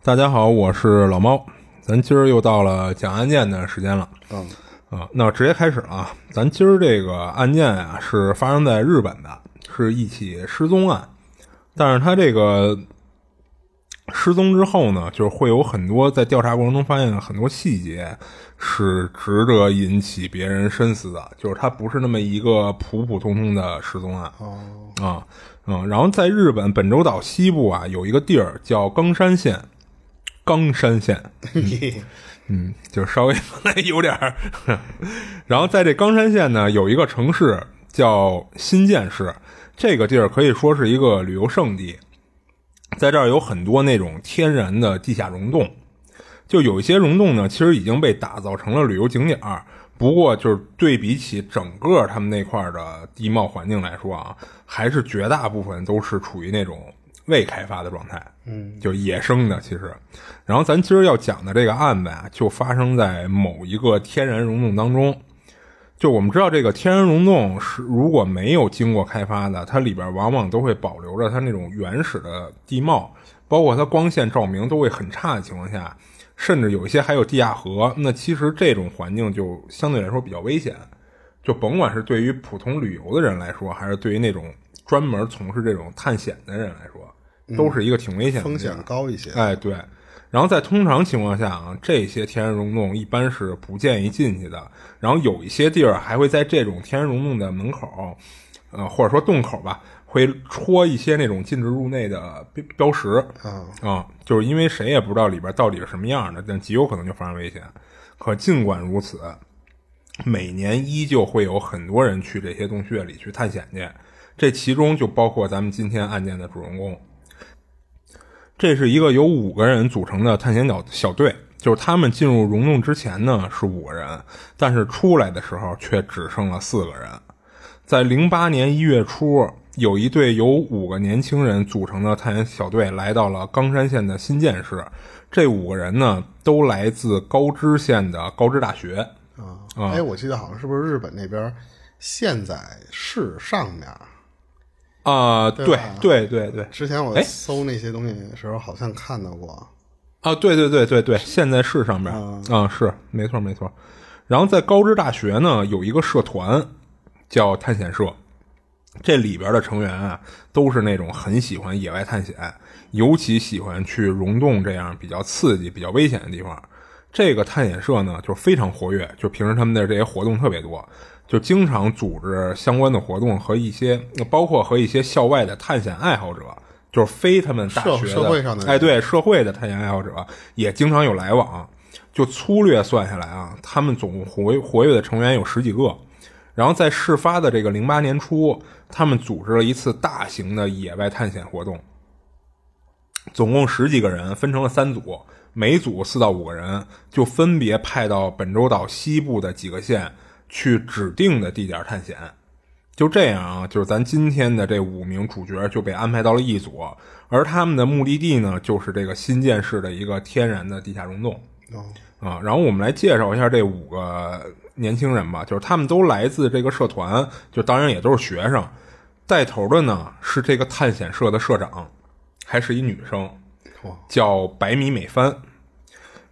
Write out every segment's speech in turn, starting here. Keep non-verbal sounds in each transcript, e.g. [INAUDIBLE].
大家好，我是老猫。咱今儿又到了讲案件的时间了。嗯，啊，那直接开始啊。咱今儿这个案件啊，是发生在日本的，是一起失踪案。但是他这个失踪之后呢，就是会有很多在调查过程中发现很多细节是值得引起别人深思的。就是它不是那么一个普普通通的失踪案。哦，啊，嗯，然后在日本本州岛西部啊，有一个地儿叫冈山县，冈山县，[LAUGHS] 嗯，就稍微 [LAUGHS] 有点儿。然后在这冈山县呢，有一个城市叫新建市，这个地儿可以说是一个旅游胜地，在这儿有很多那种天然的地下溶洞，就有一些溶洞呢，其实已经被打造成了旅游景点儿。不过，就是对比起整个他们那块儿的地貌环境来说啊，还是绝大部分都是处于那种未开发的状态，嗯，就野生的。其实，然后咱今儿要讲的这个案子啊，就发生在某一个天然溶洞当中。就我们知道，这个天然溶洞是如果没有经过开发的，它里边往往都会保留着它那种原始的地貌，包括它光线照明都会很差的情况下。甚至有一些还有地下河，那其实这种环境就相对来说比较危险，就甭管是对于普通旅游的人来说，还是对于那种专门从事这种探险的人来说，都是一个挺危险的风险高一些。哎，对。然后在通常情况下啊，这些天然溶洞一般是不建议进去的。然后有一些地儿还会在这种天然溶洞的门口，呃，或者说洞口吧。会戳一些那种禁止入内的标标识啊啊，就是因为谁也不知道里边到底是什么样的，但极有可能就发生危险。可尽管如此，每年依旧会有很多人去这些洞穴里去探险去，这其中就包括咱们今天案件的主人公。这是一个由五个人组成的探险小小队，就是他们进入溶洞之前呢是五个人，但是出来的时候却只剩了四个人。在零八年一月初。有一队由五个年轻人组成的探险小队来到了冈山县的新建市。这五个人呢，都来自高知县的高知大学。啊，哎，我记得好像是不是日本那边县在市上面？啊，对对对对。之前我搜那些东西的时候，好像看到过。啊，对对对对对，现在是上面。啊，是没错没错。然后在高知大学呢，有一个社团叫探险社。这里边的成员啊，都是那种很喜欢野外探险，尤其喜欢去溶洞这样比较刺激、比较危险的地方。这个探险社呢，就非常活跃，就平时他们的这些活动特别多，就经常组织相关的活动和一些，包括和一些校外的探险爱好者，就是非他们大学社会上的，哎，对，社会的探险爱好者也经常有来往。就粗略算下来啊，他们总共活活跃的成员有十几个。然后在事发的这个零八年初，他们组织了一次大型的野外探险活动，总共十几个人，分成了三组，每组四到五个人，就分别派到本州岛西部的几个县去指定的地点探险。就这样啊，就是咱今天的这五名主角就被安排到了一组，而他们的目的地呢，就是这个新建市的一个天然的地下溶洞。啊，然后我们来介绍一下这五个。年轻人吧，就是他们都来自这个社团，就当然也都是学生。带头的呢是这个探险社的社长，还是一女生，叫百米美帆。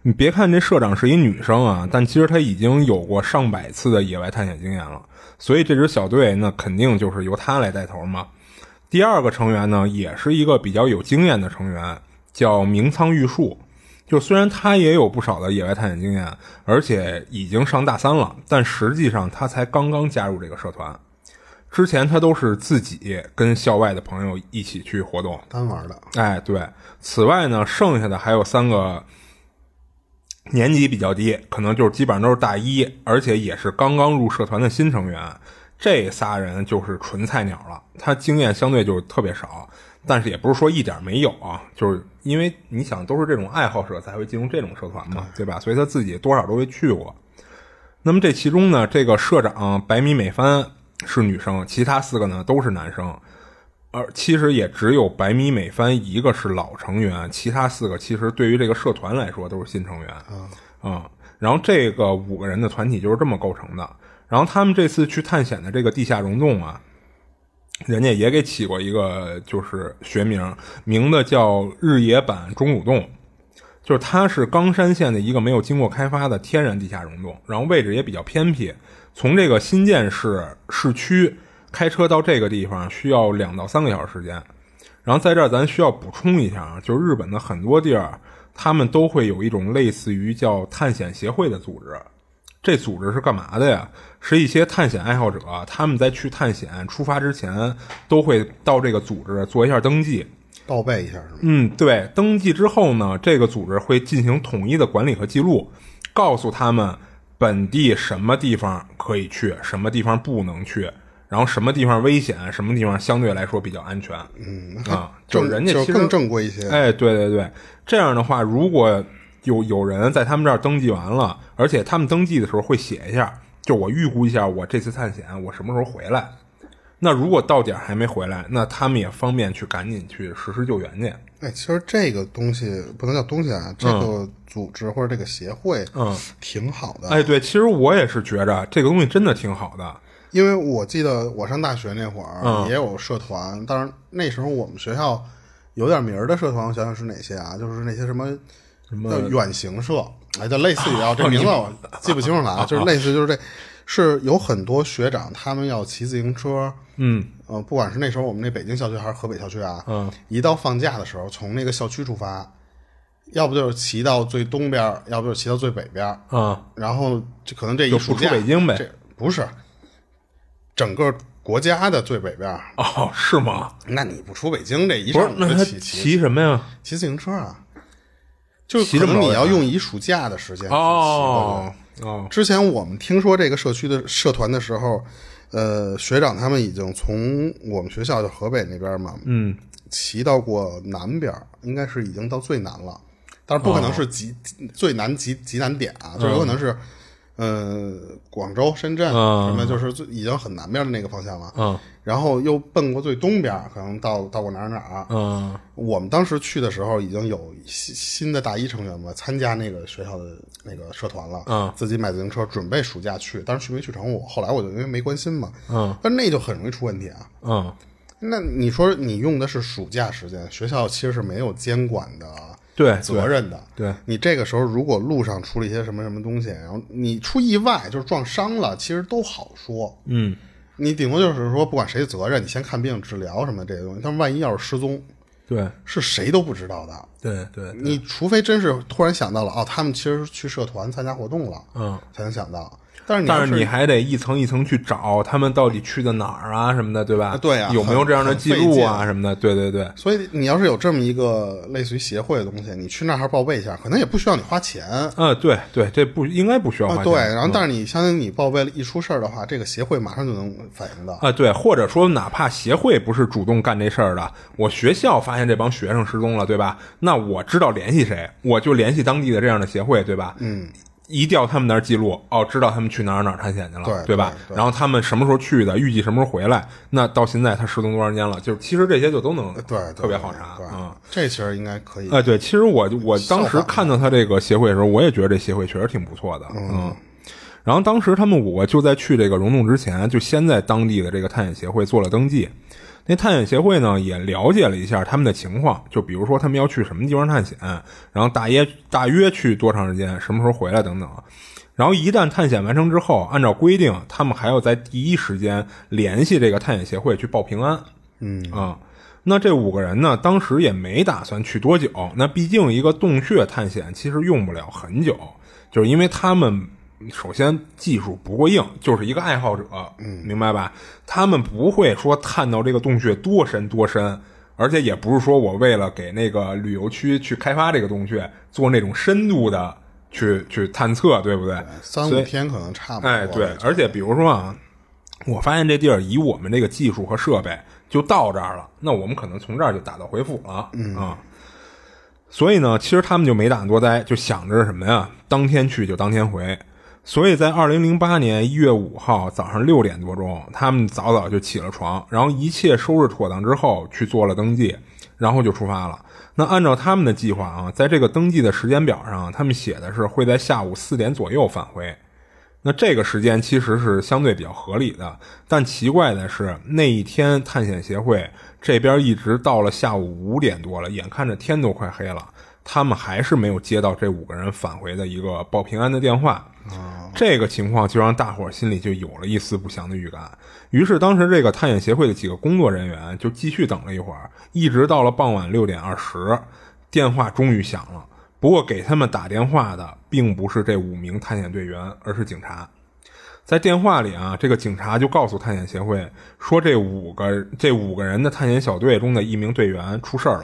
你别看这社长是一女生啊，但其实她已经有过上百次的野外探险经验了。所以这支小队那肯定就是由她来带头嘛。第二个成员呢，也是一个比较有经验的成员，叫明仓玉树。就虽然他也有不少的野外探险经验，而且已经上大三了，但实际上他才刚刚加入这个社团。之前他都是自己跟校外的朋友一起去活动，单玩的。哎，对。此外呢，剩下的还有三个年级比较低，可能就是基本上都是大一，而且也是刚刚入社团的新成员。这仨人就是纯菜鸟了，他经验相对就特别少。但是也不是说一点没有啊，就是因为你想都是这种爱好者才会进入这种社团嘛，对吧？所以他自己多少都会去过。那么这其中呢，这个社长白米美帆是女生，其他四个呢都是男生。而其实也只有白米美帆一个是老成员，其他四个其实对于这个社团来说都是新成员啊、然后这个五个人的团体就是这么构成的。然后他们这次去探险的这个地下溶洞啊，人家也给起过一个就是学名，名字叫日野坂钟乳洞。就是它是冈山县的一个没有经过开发的天然地下溶洞，然后位置也比较偏僻。从这个新建市市区开车到这个地方需要两到三个小时时间。然后在这儿咱需要补充一下啊，就是日本的很多地儿，他们都会有一种类似于叫探险协会的组织。这组织是干嘛的呀？是一些探险爱好者，他们在去探险出发之前，都会到这个组织做一下登记。报备一下是吗？嗯，对，登记之后呢，这个组织会进行统一的管理和记录，告诉他们本地什么地方可以去，什么地方不能去，然后什么地方危险，什么地方相对来说比较安全。嗯啊，就正人家其实就是更正规一些。哎，对对对，这样的话，如果有有人在他们这儿登记完了，而且他们登记的时候会写一下，就我预估一下我这次探险我什么时候回来。那如果到点儿还没回来，那他们也方便去赶紧去实施救援去。哎，其实这个东西不能叫东西啊，这个组织或者这个协会，嗯，挺好的。哎，对，其实我也是觉着这个东西真的挺好的。因为我记得我上大学那会儿嗯。也有社团，但是那时候我们学校有点名儿的社团，我想想是哪些啊？就是那些什么什么？叫远行社，哎，就类似于啊，[LAUGHS] 这名字我记不清楚了啊，[LAUGHS] 就是类似就是这，是有很多学长他们要骑自行车，嗯。呃，不管是那时候我们那北京校区还是河北校区啊，嗯，一到放假的时候，从那个校区出发，要不就是骑到最东边儿，要不就是骑到最北边儿，啊然后这可能这一就不出暑假北京呗。这不是整个国家的最北边儿。哦，是吗？那你不出北京，这一不是上，那他骑什么呀？骑自行车啊？就可能你老远要用一暑假的时间去骑哦哦，之前我们听说这个社区的社团的时候，呃，学长他们已经从我们学校就河北那边嘛，嗯骑到过南边儿，应该是已经到最南了，但是不可能是极、最南极极南点啊，就有可能是，呃，广州、深圳、嗯什么，就是最已经很南边的那个方向了。嗯然后又奔过最东边，可能到到过哪儿哪儿。嗯我们当时去的时候，已经有新新的大一成员嘛，参加那个学校的那个社团了。嗯自己买自行车，准备暑假去，但是去没去成我。后来我就因为没关心嘛，嗯但那就很容易出问题啊。嗯，那你说你用的是暑假时间，学校其实是没有监管的对责任的。对，你这个时候如果路上出了一些什么什么东西，然后你出意外就是撞伤了，其实都好说。嗯你顶多就是说不管谁的责任，你先看病、治疗什么这些东西。但万一要是失踪，对是谁都不知道的。对对，你除非真是突然想到了，哦，他们其实去社团参加活动了，嗯。才能想到。但是但是你还得一层一层去找他们到底去的哪儿啊什么的，对吧？啊对啊有没有这样的记录啊什么的？对对对，所以你要是有这么一个类似于协会的东西，你去那儿还报备一下，可能也不需要你花钱。啊对对，这不应该不需要花啊，钱。对，然后但是你相当于你报备了一出事儿的话，这个协会马上就能反应到。啊，对，或者说哪怕协会不是主动干这事儿的，我学校发现这帮学生失踪了，对吧？那我知道联系谁，我就联系当地的这样的协会，对吧？嗯，一调他们那儿记录，哦，知道他们去哪儿哪儿探险去了，对吧？对对然后他们什么时候去的，预计什么时候回来，那到现在他失踪多长时间了？就是其实这些就都能对，对特别好查对，啊。这其实应该可以。哎，对，其实我我当时看到他这个协会的时候，我也觉得这协会确实挺不错的，嗯。然后当时他们五个就在去这个溶洞之前，就先在当地的这个探险协会做了登记。那探险协会呢，也了解了一下他们的情况，就比如说他们要去什么地方探险，然后大约大约去多长时间，什么时候回来等等。然后一旦探险完成之后，按照规定，他们还要在第一时间联系这个探险协会去报平安。嗯啊，那这五个人呢，当时也没打算去多久。那毕竟一个洞穴探险其实用不了很久，就是因为他们首先技术不过硬，就是一个爱好者，嗯，明白吧？他们不会说探到这个洞穴多深多深，而且也不是说我为了给那个旅游区去开发这个洞穴做那种深度的去去探测，对不对？三五天可能差不多。哎，对，而且比如说啊，我发现这地儿以我们这个技术和设备，就到这儿了，那我们可能从这儿就打道回府了啊。所以呢，其实他们就没打算多待，就想着什么呀，当天去就当天回。所以在二零零八年一月五号早上六点多钟，他们早早就起了床，然后一切收拾妥当之后去做了登记，然后就出发了。那按照他们的计划啊，在这个登记的时间表上，他们写的是会在下午四点左右返回。那这个时间其实是相对比较合理的，但奇怪的是那一天探险协会这边一直到了下午五点多了，眼看着天都快黑了，他们还是没有接到这五个人返回的一个报平安的电话。这个情况就让大伙儿心里就有了一丝不祥的预感。于是当时这个探险协会的几个工作人员就继续等了一会儿，一直到了傍晚六点二十，电话终于响了。不过给他们打电话的并不是这五名探险队员，而是警察。在电话里啊，这个警察就告诉探险协会说，这五个这五个人的探险小队中的一名队员出事了，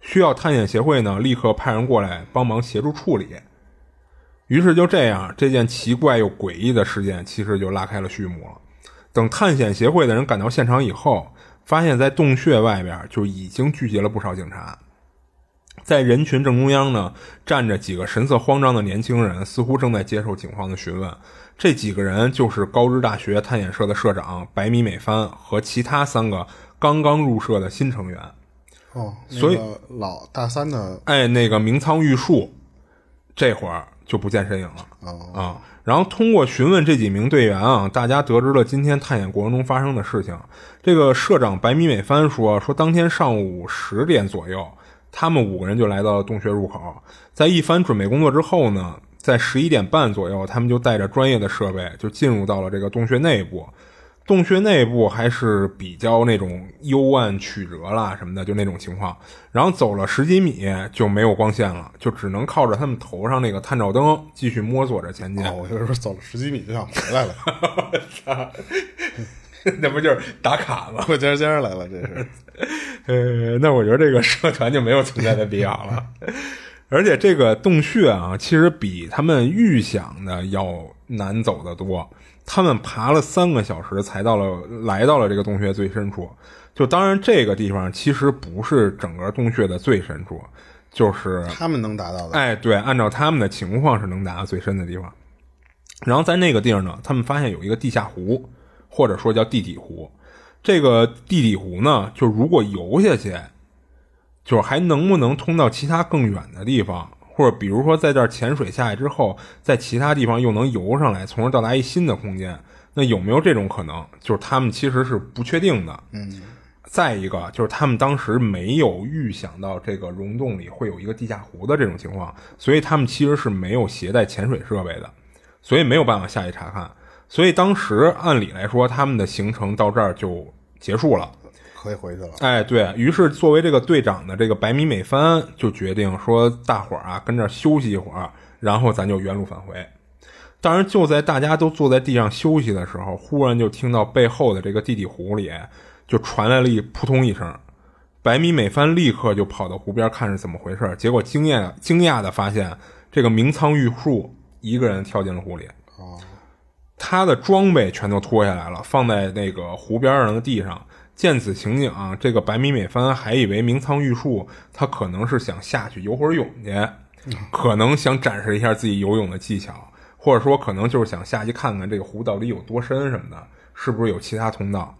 需要探险协会呢立刻派人过来帮忙协助处理。于是就这样，这件奇怪又诡异的事件其实就拉开了序幕了。等探险协会的人赶到现场以后，发现在洞穴外边就已经聚集了不少警察。在人群正中央呢，站着几个神色慌张的年轻人，似乎正在接受警方的询问。这几个人就是高知大学探险社的社长白米美帆和其他三个刚刚入社的新成员。哦，所以老大三的哎，那个明仓玉树，这会儿就不见身影了。哦啊，然后通过询问这几名队员啊，大家得知了今天探险过程中发生的事情。这个社长白米美帆说，说当天上午十点左右，他们五个人就来到了洞穴入口，在一番准备工作之后呢，在十一点半左右，他们就带着专业的设备就进入到了这个洞穴内部。洞穴内部还是比较那种幽暗曲折啦什么的，就那种情况。然后走了十几米就没有光线了，就只能靠着他们头上那个探照灯继续摸索着前进。哦，我就是说走了十几米就想回来了，[LAUGHS] 那不就是打卡吗？过尖尖来了，这是。[LAUGHS] 呃，那我觉得这个社团就没有存在的必要了。而且这个洞穴啊，其实比他们预想的要难走得多。他们爬了三个小时才到了，来到了这个洞穴最深处。就当然这个地方其实不是整个洞穴的最深处，就是他们能达到的。哎，对，按照他们的情况是能达到最深的地方。然后在那个地儿呢，他们发现有一个地下湖，或者说叫地底湖。这个地底湖呢，就如果游下去，就是还能不能通到其他更远的地方，或者比如说在这儿潜水下来之后，在其他地方又能游上来，从而到达一新的空间，那有没有这种可能？就是他们其实是不确定的。嗯，再一个就是他们当时没有预想到这个溶洞里会有一个地下湖的这种情况，所以他们其实是没有携带潜水设备的，所以没有办法下去查看。所以当时按理来说，他们的行程到这儿就结束了。可以回去了。哎，对于是，作为这个队长的这个白米美帆就决定说，大伙儿啊跟这儿休息一会儿，然后咱就原路返回。当然，就在大家都坐在地上休息的时候，忽然就听到背后的这个地底湖里就传来了一扑通一声。白米美帆立刻就跑到湖边看是怎么回事，结果惊讶惊讶的发现，这个明仓玉树一个人跳进了湖里。哦，他的装备全都脱下来了，放在那个湖边上的地上。见此情景、啊，这个白米美帆还以为明仓玉树他可能是想下去游会儿泳去，可能想展示一下自己游泳的技巧，或者说可能就是想下去看看这个湖到底有多深什么的，是不是有其他通道？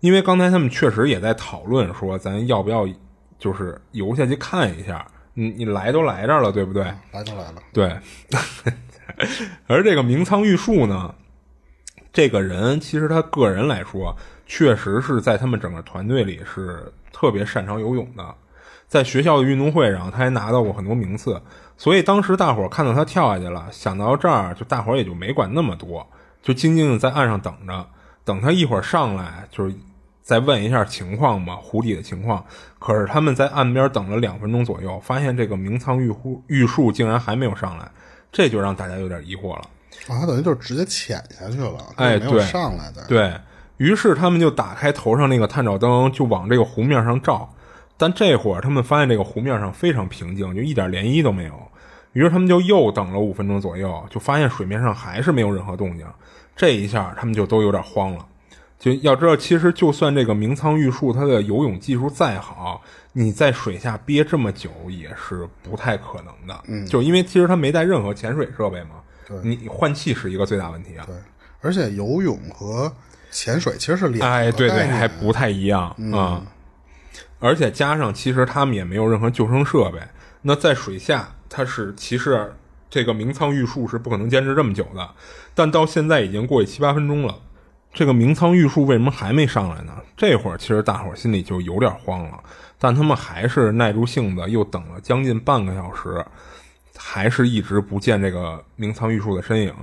因为刚才他们确实也在讨论说，咱要不要就是游下去看一下？你你来都来这儿了，对不对？来都来了。对，[LAUGHS] 而这个明仓玉树呢，这个人其实他个人来说，确实是在他们整个团队里是特别擅长游泳的。在学校的运动会上，他还拿到过很多名次。所以当时大伙儿看到他跳下去了，想到这儿，就大伙儿也就没管那么多，就静静的在岸上等着，等他一会儿上来，就是再问一下情况嘛，湖底的情况。可是他们在岸边等了两分钟左右，发现这个明仓玉户玉树竟然还没有上来，这就让大家有点疑惑了。啊，他等于就是直接潜下去了，哎没有对上来的。对于是，他们就打开头上那个探照灯，就往这个湖面上照。但这会儿他们发现这个湖面上非常平静，就一点涟漪都没有。于是他们就又等了五分钟左右，就发现水面上还是没有任何动静。这一下他们就都有点慌了。就要知道，其实就算这个明仓玉树它的游泳技术再好，你在水下憋这么久也是不太可能的。嗯，就因为其实他没带任何潜水设备嘛，你换气是一个最大问题啊。对，而且游泳和潜水其实是两哎，对对，还不太一样啊、而且加上，其实他们也没有任何救生设备。那在水下，它是其实这个明仓玉树是不可能坚持这么久的。但到现在已经过去七八分钟了，这个明仓玉树为什么还没上来呢？这会儿其实大伙儿心里就有点慌了，但他们还是耐住性子，又等了将近半个小时，还是一直不见这个明仓玉树的身影。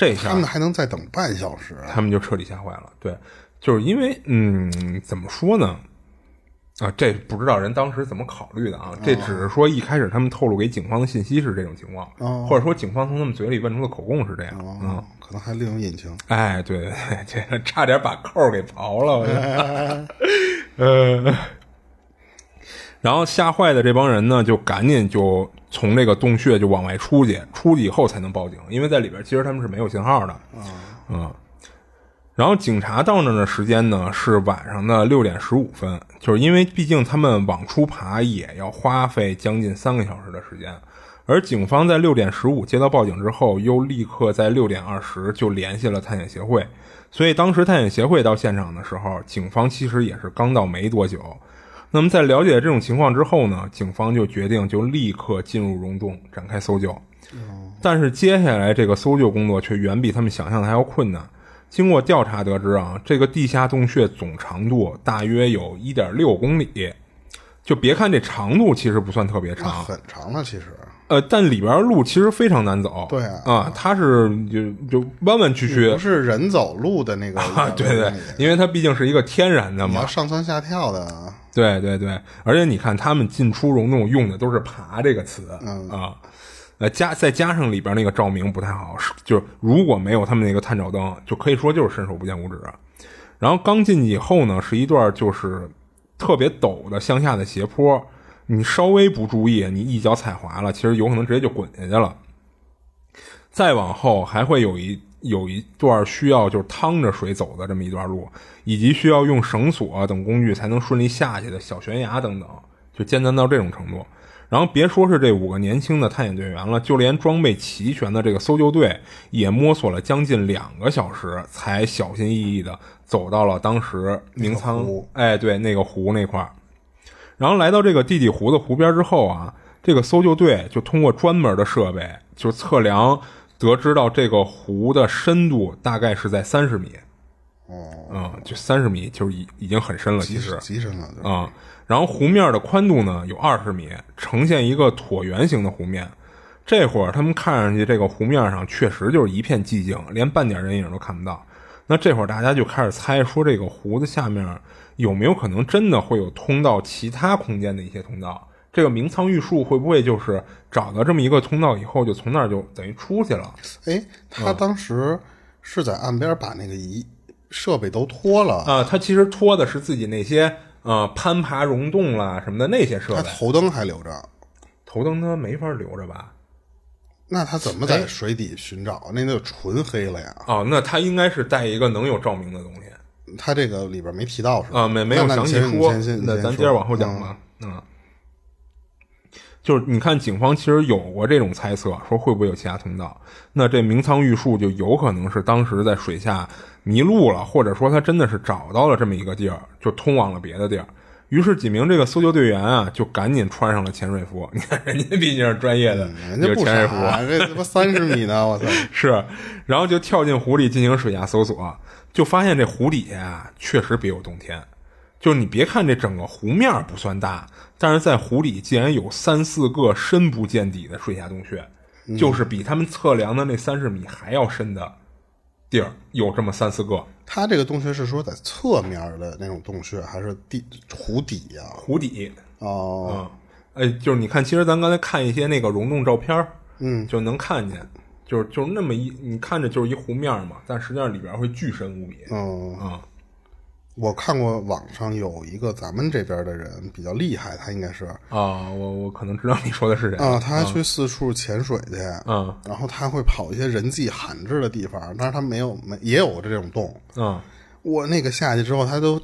这下他们还能再等半小时。他们就彻底吓坏了。对，就是因为，嗯，怎么说呢？啊，这不知道人当时怎么考虑的啊？这只是说一开始他们透露给警方的信息是这种情况，或者说警方从他们嘴里问出的口供是这样。可能还另有隐情。哎，对对对，[LAUGHS] 这差点把扣给刨了。我觉得 [LAUGHS] 呃，然后吓坏的这帮人呢，就赶紧就从这个洞穴就往外出去，出去以后才能报警，因为在里边其实他们是没有信号的。嗯，然后警察到那儿的时间呢是晚上的六点十五分，就是因为毕竟他们往出爬也要花费将近三个小时的时间，而警方在六点十五接到报警之后，又立刻在六点二十就联系了探险协会，所以当时探险协会到现场的时候，警方其实也是刚到没多久。那么在了解这种情况之后呢，警方就决定就立刻进入溶洞展开搜救。但是接下来这个搜救工作却远比他们想象的还要困难。经过调查得知啊，这个地下洞穴总长度大约有一点六公里。就别看这长度其实不算特别那长，很长了，其实。呃，但里边的路其实非常难走。对啊啊，它是就就弯弯曲曲不是人走路的那个啊，对对，因为它毕竟是一个天然的嘛你要。上蹿下跳的，对对对，而且你看他们进出溶洞用的都是“爬”这个词，嗯啊，呃加再加上里边那个照明不太好，是就是如果没有他们那个探照灯，就可以说就是伸手不见五指。然后刚进去以后呢，是一段就是特别陡的向下的斜坡，你稍微不注意，你一脚踩滑了，其实有可能直接就滚下去了。再往后还会有一有一段需要就是趟着水走的这么一段路，以及需要用绳索啊等工具才能顺利下去的小悬崖等等，就艰难到这种程度。然后别说是这五个年轻的探险队员了，就连装备齐全的这个搜救队也摸索了将近两个小时，才小心翼翼的走到了当时明仓湖哎对那个湖那块儿。然后来到这个地底湖的湖边之后啊，这个搜救队就通过专门的设备就测量，得知到这个湖的深度大概是在三十米。哦，嗯，就三十米就是已已经很深了，其极实极深了，对啊、然后湖面的宽度呢有二十米，呈现一个椭圆形的湖面。这会儿他们看上去这个湖面上确实就是一片寂静，连半点人影都看不到。那这会儿大家就开始猜，说这个湖的下面有没有可能真的会有通到其他空间的一些通道？这个明仓玉树会不会就是找到这么一个通道以后，就从那儿就等于出去了？哎，他当时是在岸边把那个仪设备都脱了，啊、他其实脱的是自己那些呃攀爬溶洞啦什么的那些设他备。头灯还留着，头灯他没法留着吧？那他怎么在水底寻找？那就纯黑了呀！哦，那他应该是带一个能有照明的东西他这个里边没提到是吧？啊，没没有那那详细说那咱接着往后讲吧。嗯，就是你看，警方其实有过这种猜测，说会不会有其他通道？那这明仓玉树就有可能是当时在水下迷路了，或者说他真的是找到了这么一个地儿，就通往了别的地儿。于是几名这个搜救队员啊，就赶紧穿上了潜水服。你看，人家毕竟是专业的，嗯人家不潜水服。傻，这他妈三十米呢！我操！[LAUGHS] 是，然后就跳进湖里进行水下搜索，就发现这湖底下啊确实别有洞天。就是你别看这整个湖面不算大，但是在湖里竟然有三四个深不见底的水下洞穴，就是比他们测量的那三十米还要深的地儿有这么三四个。它这个洞穴是说在侧面的那种洞穴，还是地湖底呀、湖底，哦，嗯，哎，就是你看，其实咱刚才看一些那个溶洞照片嗯，就能看见，就是就是那么一，你看着就是一湖面嘛，但实际上里边会巨深无比。嗯，嗯我看过网上有一个咱们这边的人比较厉害，他应该是啊，我我可能知道你说的是谁啊，他还去四处潜水去，嗯然后他会跑一些人迹罕至的地方，但是他没有没也有这种洞。嗯我那个下去之后，他都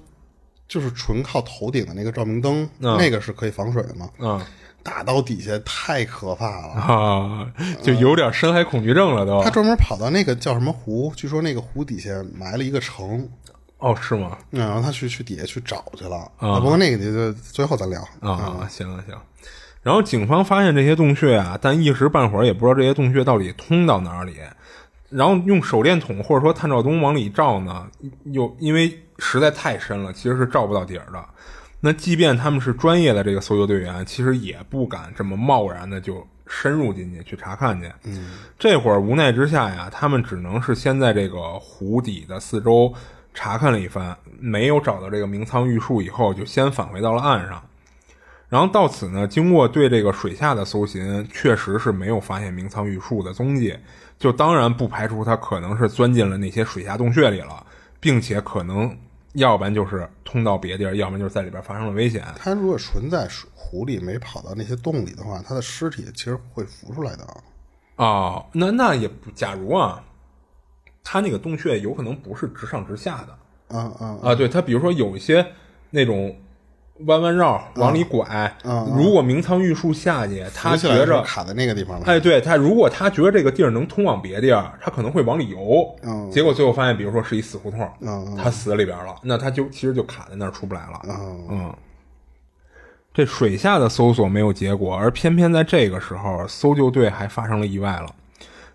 就是纯靠头顶的那个照明灯，那个是可以防水的嘛。嗯打到底下太可怕了。啊，就有点深海恐惧症了都他。专门跑到那个叫什么湖，据说那个湖底下埋了一个城，哦，是吗？嗯然后他去去底下去找去了。啊，不过那个就最后咱聊啊，行了行。然后警方发现这些洞穴啊，但一时半会儿也不知道这些洞穴到底通到哪里。然后用手电筒或者说探照灯往里照呢，又因为实在太深了，其实是照不到底儿的。那即便他们是专业的这个搜救队员，其实也不敢这么贸然的就深入进去去查看去。嗯，这会儿无奈之下呀，他们只能是先在这个湖底的四周查看了一番，没有找到这个明仓玉树以后，就先返回到了岸上。然后到此呢，经过对这个水下的搜寻，确实是没有发现明仓玉树的踪迹。就当然不排除他可能是钻进了那些水下洞穴里了，并且可能要不然就是通到别地儿，要不然就是在里边发生了危险。他如果纯在水湖里没跑到那些洞里的话，他的尸体其实会浮出来的。哦，那那也不，假如啊，他那个洞穴有可能不是直上直下的啊啊，啊，对他比如说有一些那种弯弯绕往里拐，嗯如果明仓玉树下去，他觉着卡在那个地方了。哎，对他，如果他觉得这个地儿能通往别地儿，他可能会往里游。嗯结果最后发现，比如说是一死胡同，嗯他死里边了，那他就其实就卡在那儿出不来了。嗯嗯，这水下的搜索没有结果，而偏偏在这个时候，搜救队还发生了意外了。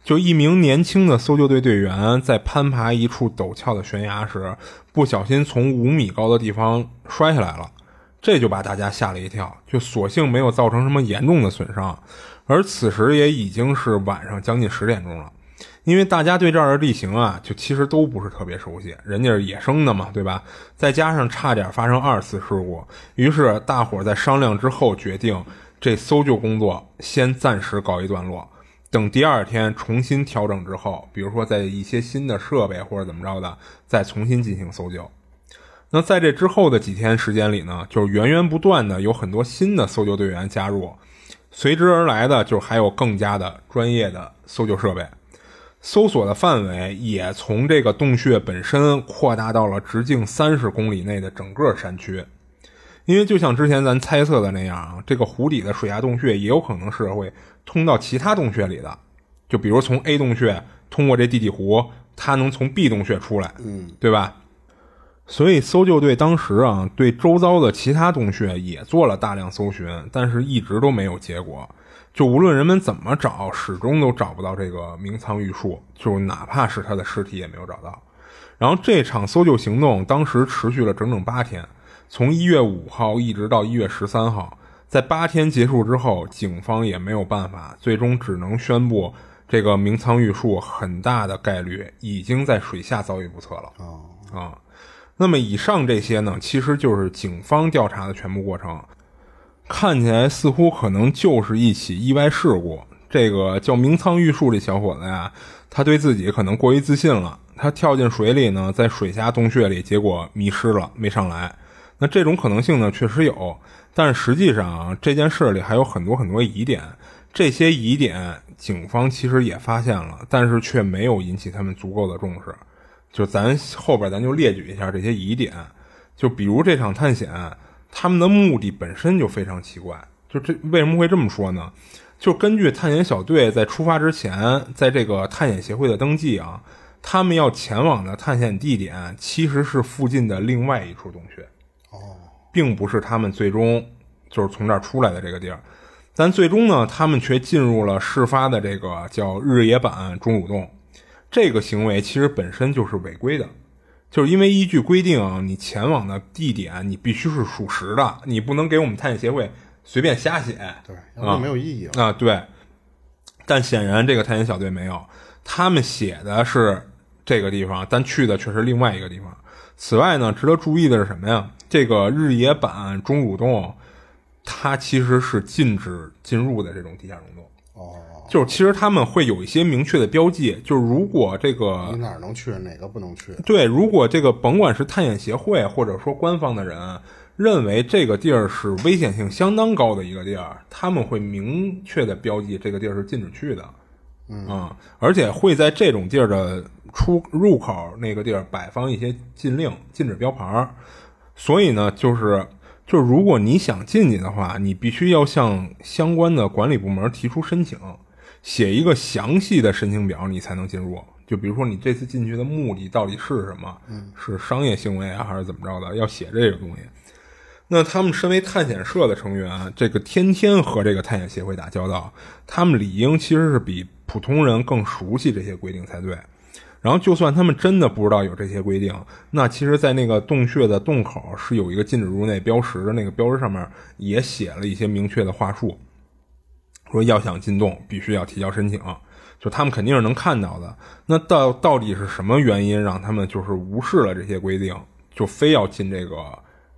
就一名年轻的搜救队队员在攀爬一处陡峭的悬崖时，不小心从五米高的地方摔下来了，这就把大家吓了一跳。就所幸没有造成什么严重的损伤，而此时也已经是晚上将近十点钟了。因为大家对这儿的地形啊，就其实都不是特别熟悉，人家是野生的嘛，对吧？再加上差点发生二次事故，于是大伙在商量之后决定，这搜救工作先暂时告一段落，等第二天重新调整之后，比如说在一些新的设备或者怎么着的，再重新进行搜救。那在这之后的几天时间里呢，就是源源不断的有很多新的搜救队员加入，随之而来的就还有更加的专业的搜救设备。搜索的范围也从这个洞穴本身扩大到了直径三十公里内的整个山区，因为就像之前咱猜测的那样啊，这个湖底的水下洞穴也有可能是会通到其他洞穴里的，就比如从 A 洞穴通过这地底湖，它能从 B 洞穴出来，嗯，对吧？所以搜救队当时啊，对周遭的其他洞穴也做了大量搜寻，但是一直都没有结果。就无论人们怎么找，始终都找不到这个明仓玉树，就哪怕是他的尸体也没有找到。然后这场搜救行动当时持续了整整八天，从一月五号一直到一月十三号。在八天结束之后，警方也没有办法，最终只能宣布这个明仓玉树很大的概率已经在水下遭遇不测了。哦，啊，那么以上这些呢，其实就是警方调查的全部过程。看起来似乎可能就是一起意外事故。这个叫明仓玉树这小伙子呀，他对自己可能过于自信了。他跳进水里呢，在水下洞穴里，结果迷失了，没上来。那这种可能性呢，确实有，但是实际上，这件事里还有很多很多疑点。这些疑点，警方其实也发现了，但是却没有引起他们足够的重视。就咱后边咱就列举一下这些疑点，就比如这场探险，他们的目的本身就非常奇怪。就这为什么会这么说呢？就根据探险小队在出发之前，在这个探险协会的登记啊，他们要前往的探险地点其实是附近的另外一处洞穴。并不是他们最终就是从这儿出来的这个地儿，但最终呢，他们却进入了事发的这个叫日野坂钟乳洞。这个行为其实本身就是违规的，就是因为依据规定啊，你前往的地点你必须是属实的，你不能给我们探险协会随便瞎写。对，要不然没有意义了。啊，对。但显然这个探险小队没有，他们写的是这个地方，但去的却是另外一个地方。此外呢，值得注意的是什么呀？这个日野坂钟乳洞，它其实是禁止进入的这种地下溶洞。哦，就是其实他们会有一些明确的标记，就是如果这个你哪儿能去，哪个不能去？对，如果这个甭管是探险协会或者说官方的人认为这个地儿是危险性相当高的一个地儿，他们会明确的标记这个地儿是禁止去的。嗯，而且会在这种地儿的出入口那个地儿摆放一些禁令、禁止标牌儿。所以呢，就是就是，如果你想进去的话，你必须要向相关的管理部门提出申请，写一个详细的申请表，你才能进入。就比如说你这次进去的目的到底是什么？是商业行为啊，还是怎么着的？要写这个东西。那他们身为探险社的成员，这个天天和这个探险协会打交道，他们理应其实是比普通人更熟悉这些规定才对。然后，就算他们真的不知道有这些规定，那其实，在那个洞穴的洞口是有一个禁止入内标识的，那个标识上面也写了一些明确的话术，说要想进洞必须要提交申请，就他们肯定是能看到的。那到到底是什么原因让他们就是无视了这些规定，就非要进这个？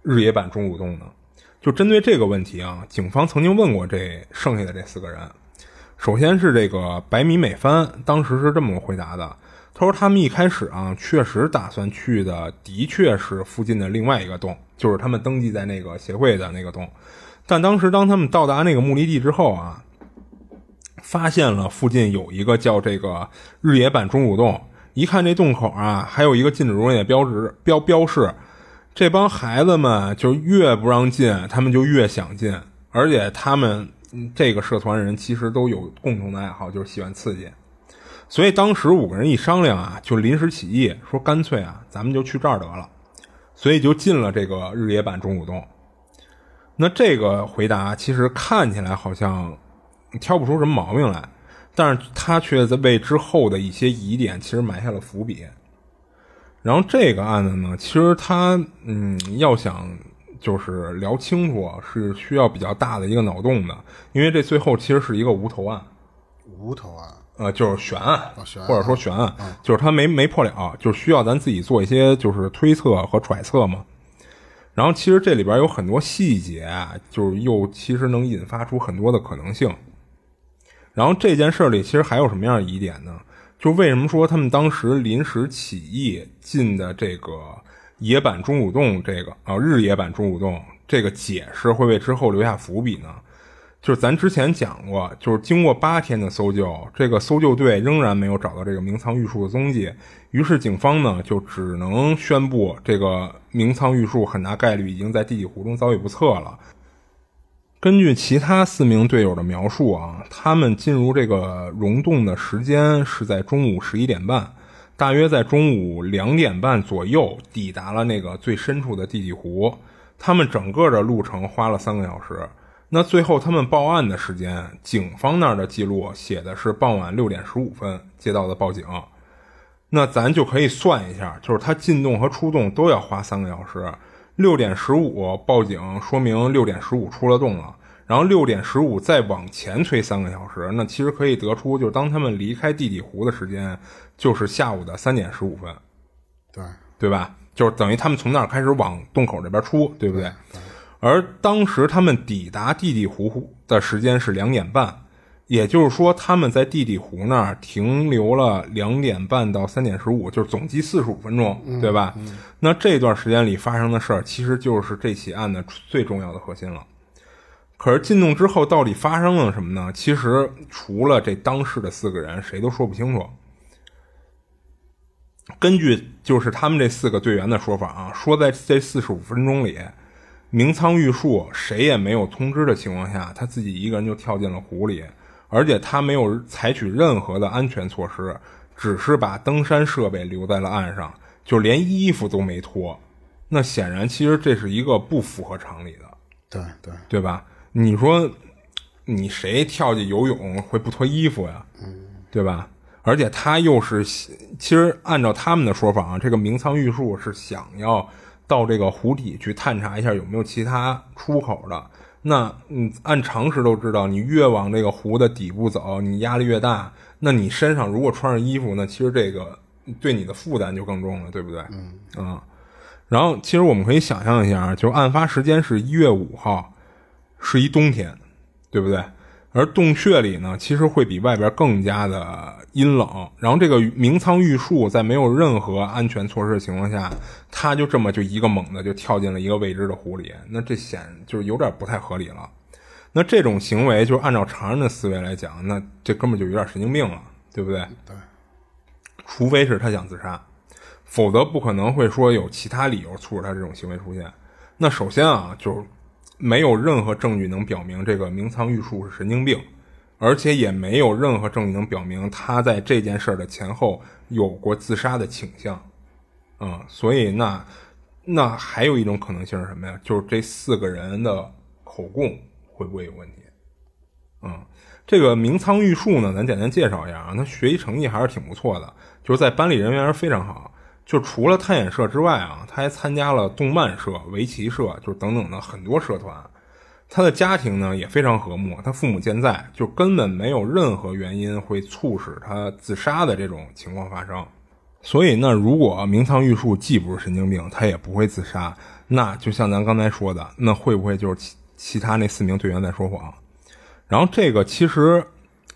日野坂中武洞呢？就针对这个问题啊，警方曾经问过这剩下的这四个人。首先是这个白米美帆，当时是这么回答的：他说他们一开始啊，确实打算去的，的确是附近的另外一个洞，就是他们登记在那个协会的那个洞。但当时当他们到达那个目的地之后啊，发现了附近有一个叫这个日野坂中武洞，一看这洞口啊，还有一个禁止入内标志标标示。这帮孩子们就越不让进，他们就越想进，而且他们这个社团人其实都有共同的爱好，就是喜欢刺激。所以当时五个人一商量啊，就临时起意说，干脆啊，咱们就去这儿得了。所以就进了这个日野坂中武洞。那这个回答其实看起来好像挑不出什么毛病来，但是他却在为之后的一些疑点其实埋下了伏笔。然后这个案子呢，其实他嗯，要想就是聊清楚，是需要比较大的一个脑洞的，因为这最后其实是一个无头案。无头案，呃，就是悬案，悬或者说悬案，就是他没没破了，就是需要咱自己做一些就是推测和揣测嘛。然后其实这里边有很多细节，就是又其实能引发出很多的可能性。然后这件事里其实还有什么样的疑点呢？就为什么说他们当时临时起意进的这个野坂中武洞，这个啊日野坂中武洞这个解释会为之后留下伏笔呢？就是咱之前讲过，就是经过八天的搜救，这个搜救队仍然没有找到这个明仓玉树的踪迹，于是警方呢就只能宣布这个明仓玉树很大概率已经在地底湖中遭遇不测了。根据其他四名队友的描述啊，他们进入这个溶洞的时间是在中午十一点半，大约在中午两点半左右抵达了那个最深处的地底湖。他们整个的路程花了三个小时。那最后他们报案的时间，警方那儿的记录写的是傍晚六点十五分接到的报警。那咱就可以算一下，就是他进洞和出洞都要花三个小时。六点十五报警，说明六点十五出了洞了。然后六点十五再往前推三个小时，那其实可以得出，就是当他们离开地底湖的时间，就是下午的三点十五分。对，对吧？就是等于他们从那儿开始往洞口这边出，对不对？而当时他们抵达地底湖的时间是两点半。也就是说，他们在地底湖那儿停留了两点半到三点十五，就是总计四十五分钟，对吧？那这段时间里发生的事儿，其实就是这起案的最重要的核心了。可是进洞之后，到底发生了什么呢？其实除了这当事的四个人，谁都说不清楚。根据就是他们这四个队员的说法啊，说在这四十五分钟里，明仓玉树谁也没有通知的情况下，他自己一个人就跳进了湖里。而且他没有采取任何的安全措施，只是把登山设备留在了岸上，就连衣服都没脱。那显然，其实这是一个不符合常理的。对对对吧？你说，你谁跳进游泳会不脱衣服呀？嗯，对吧？而且他又是，其实按照他们的说法啊，这个明仓玉树是想要到这个湖底去探查一下有没有其他出口的。那嗯，按常识都知道，你越往这个湖的底部走，你压力越大。那你身上如果穿上衣服，那其实这个对你的负担就更重了，对不对？嗯啊。然后，其实我们可以想象一下，就案发时间是一月五号，是一冬天，对不对？而洞穴里呢，其实会比外边更加的阴冷。然后这个明仓玉树在没有任何安全措施的情况下，他就这么就一个猛的就跳进了一个未知的湖里，那这显就是有点不太合理了。那这种行为，就按照常人的思维来讲，那这哥们就有点神经病了，对不对？对，除非是他想自杀，否则不可能会说有其他理由促使他这种行为出现。那首先啊，就是没有任何证据能表明这个明仓玉树是神经病，而且也没有任何证据能表明他在这件事的前后有过自杀的倾向。嗯，所以那那还有一种可能性是什么呀？就是这四个人的口供会不会有问题？嗯，这个明仓玉树呢，咱简单介绍一下啊，他学习成绩还是挺不错的，就是在班里人缘非常好。就除了探险社之外啊，他还参加了动漫社、围棋社，就等等的很多社团。他的家庭呢也非常和睦，他父母健在，就根本没有任何原因会促使他自杀的这种情况发生。所以，那如果明仓玉树既不是神经病，他也不会自杀，那就像咱刚才说的，那会不会就是其其他那四名队员在说谎？然后这个其实，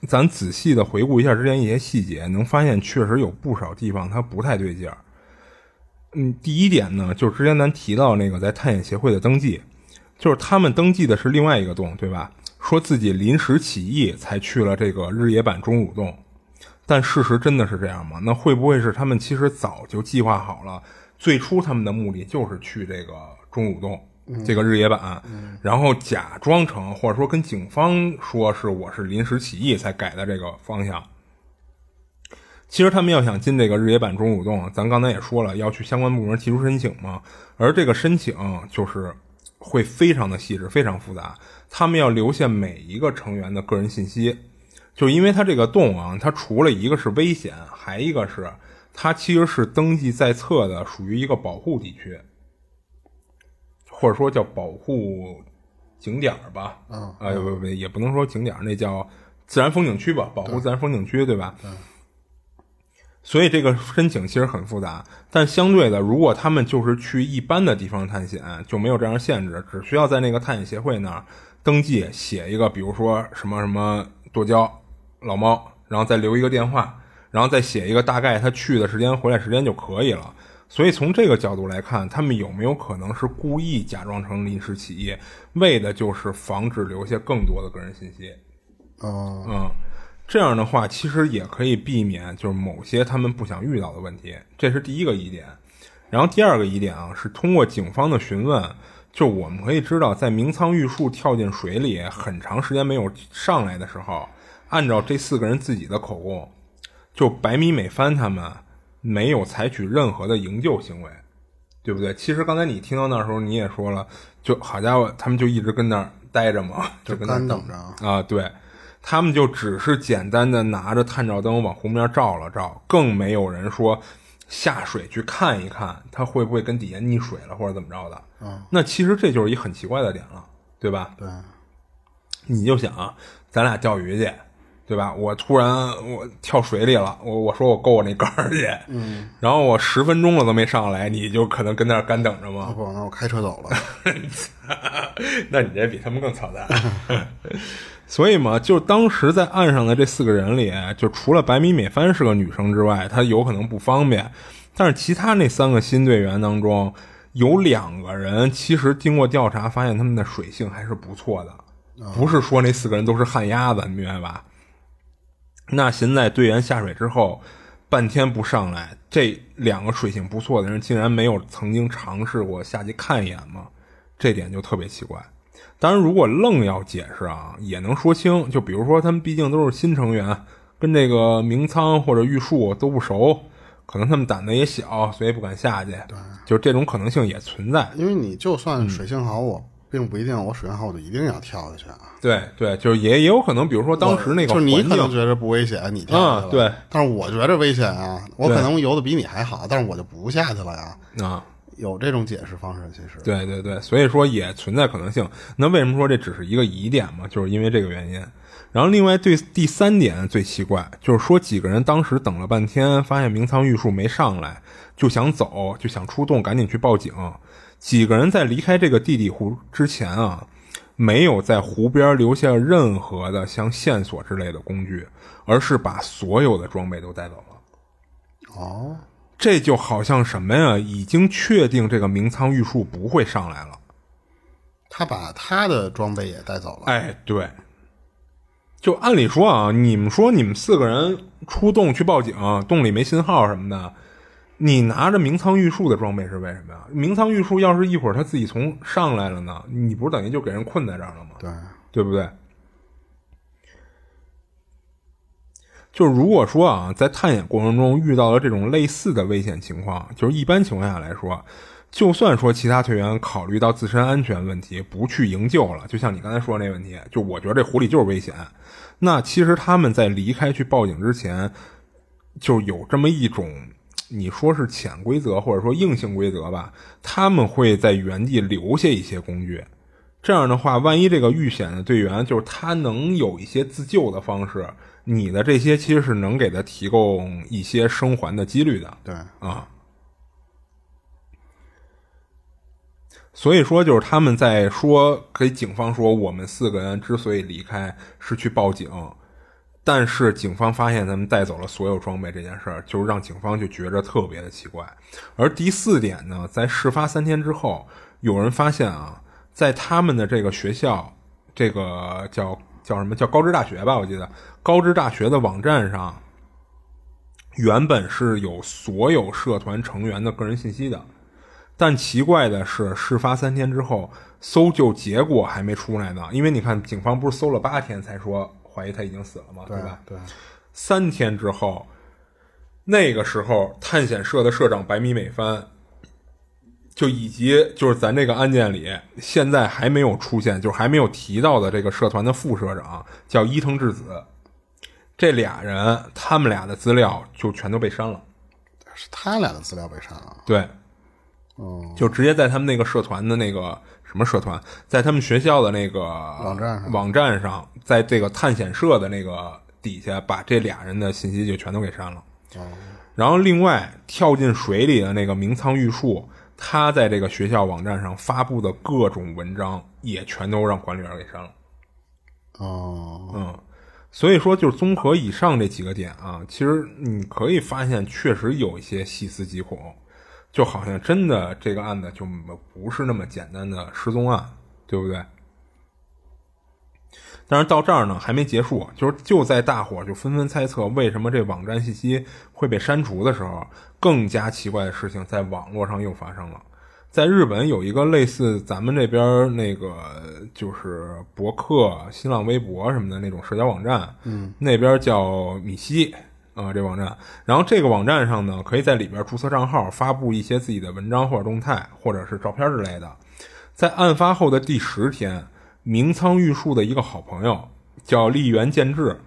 咱仔细的回顾一下之前一些细节，能发现确实有不少地方它不太对劲儿。嗯，第一点呢，就是之前咱提到那个在探险协会的登记，就是他们登记的是另外一个洞，对吧？说自己临时起意才去了这个日野坂钟乳洞，但事实真的是这样吗？那会不会是他们其实早就计划好了？最初他们的目的就是去这个钟乳洞，这个日野坂，然后假装成或者说跟警方说是我是临时起意才改的这个方向。其实他们要想进这个日野坂钟乳洞，咱刚才也说了，要去相关部门提出申请嘛。而这个申请就是会非常的细致，非常复杂。他们要留下每一个成员的个人信息，就因为它这个洞啊，它除了一个是危险，还一个是它其实是登记在册的，属于一个保护地区，或者说叫保护景点儿吧。嗯，啊，不不，也不能说景点儿，那叫自然风景区吧，保护自然风景区，对吧？嗯。所以这个申请其实很复杂，但相对的，如果他们就是去一般的地方探险，就没有这样限制，只需要在那个探险协会那儿登记，写一个，比如说什么什么剁椒老猫，然后再留一个电话，然后再写一个大概他去的时间、回来时间就可以了。所以从这个角度来看，他们有没有可能是故意假装成临时起意，为的就是防止留下更多的个人信息？哦，嗯。这样的话，其实也可以避免就是某些他们不想遇到的问题，这是第一个疑点。然后第二个疑点啊，是通过警方的询问，就我们可以知道，在明仓玉树跳进水里很长时间没有上来的时候，按照这四个人自己的口供，就白米美帆他们没有采取任何的营救行为，对不对？其实刚才你听到那时候，你也说了，就好家伙，他们就一直跟那儿待着嘛，就跟那儿等着啊，对。他们就只是简单的拿着探照灯往湖面照了照，更没有人说下水去看一看它会不会跟底下溺水了或者怎么着的。嗯，那其实这就是一很奇怪的点了，对吧？对，你就想，咱俩钓鱼去，对吧？我突然我跳水里了，我我说我够我那杆儿去，嗯，然后我十分钟了都没上来，你就可能跟那儿干等着吗？不，那我开车走了。[LAUGHS] 那你这比他们更操蛋。[LAUGHS] 所以嘛，就当时在岸上的这四个人里，就除了白米美帆是个女生之外，她有可能不方便。但是其他那三个新队员当中，有两个人其实经过调查发现他们的水性还是不错的，不是说那四个人都是旱鸭子，你明白吧？那现在队员下水之后，半天不上来，这两个水性不错的人竟然没有曾经尝试过下去看一眼吗？这点就特别奇怪。当然，如果愣要解释啊，也能说清。就比如说，他们毕竟都是新成员，跟这个明仓或者玉树都不熟，可能他们胆子也小，所以不敢下去。对，就这种可能性也存在。因为你就算水性好，我并不一定我水性好，我就一定要跳下去啊。对对，就是也也有可能，比如说当时那个就你可能觉得不危险，你跳下去了。嗯对，但是我觉得危险啊，我可能游的比你还好，但是我就不下去了呀。啊，有这种解释方式，其实。对对对，所以说也存在可能性。那为什么说这只是一个疑点嘛？就是因为这个原因。然后另外对第三点最奇怪，就是说几个人当时等了半天，发现明仓玉树没上来，就想走，就想出动赶紧去报警。几个人在离开这个地底湖之前啊，没有在湖边留下任何的像线索之类的工具，而是把所有的装备都带走了。哦，这就好像什么呀？已经确定这个明仓玉树不会上来了。他把他的装备也带走了。哎，对，就按理说啊，你们说你们四个人出洞去报警，洞里没信号什么的，你拿着明仓玉树的装备是为什么呀？明仓玉树要是一会儿他自己从上来了呢，你不是等于就给人困在这儿了吗？对，对不对？就是如果说啊，在探险过程中遇到了这种类似的危险情况，就是一般情况下来说，就算说其他队员考虑到自身安全问题不去营救了，就像你刚才说的那问题，就我觉得这狐狸就是危险。那其实他们在离开去报警之前，就有这么一种，你说是潜规则或者说硬性规则吧，他们会在原地留下一些工具。这样的话，万一这个遇险的队员就是他能有一些自救的方式。你的这些其实是能给他提供一些生还的几率的，对啊。所以说，就是他们在说给警方说，我们四个人之所以离开是去报警，但是警方发现他们带走了所有装备这件事儿，就让警方就觉着特别的奇怪。而第四点呢，在事发三天之后，有人发现啊，在他们的这个学校，这个叫。叫什么叫高知大学吧？我记得高知大学的网站上原本是有所有社团成员的个人信息的，但奇怪的是，事发三天之后，搜救结果还没出来呢。因为你看，警方不是搜了八天才说怀疑他已经死了吗？对吧？对。三天之后，那个时候探险社的社长白米美帆。就以及就是咱这个案件里，现在还没有出现，就是还没有提到的这个社团的副社长叫伊藤智子，这俩人他们俩的资料就全都被删了，是他俩的资料被删了，对，哦，就直接在他们那个社团的那个什么社团，在他们学校的那个网站上，网站上，在这个探险社的那个底下，把这俩人的信息就全都给删了，哦，然后另外跳进水里的那个明仓玉树。他在这个学校网站上发布的各种文章，也全都让管理员给删了。哦，嗯，所以说，就是综合以上这几个点啊，其实你可以发现，确实有一些细思极恐，就好像真的这个案子就不是那么简单的失踪案，对不对？但是到这儿呢，还没结束，就是就在大伙就纷纷猜测为什么这网站信息会被删除的时候，更加奇怪的事情在网络上又发生了。在日本有一个类似咱们这边那个就是博客、新浪微博什么的那种社交网站，嗯，那边叫米西啊，这网站。然后这个网站上呢，可以在里边注册账号，发布一些自己的文章或者动态，或者是照片之类的。在案发后的第十天。明仓玉树的一个好朋友叫立原健治，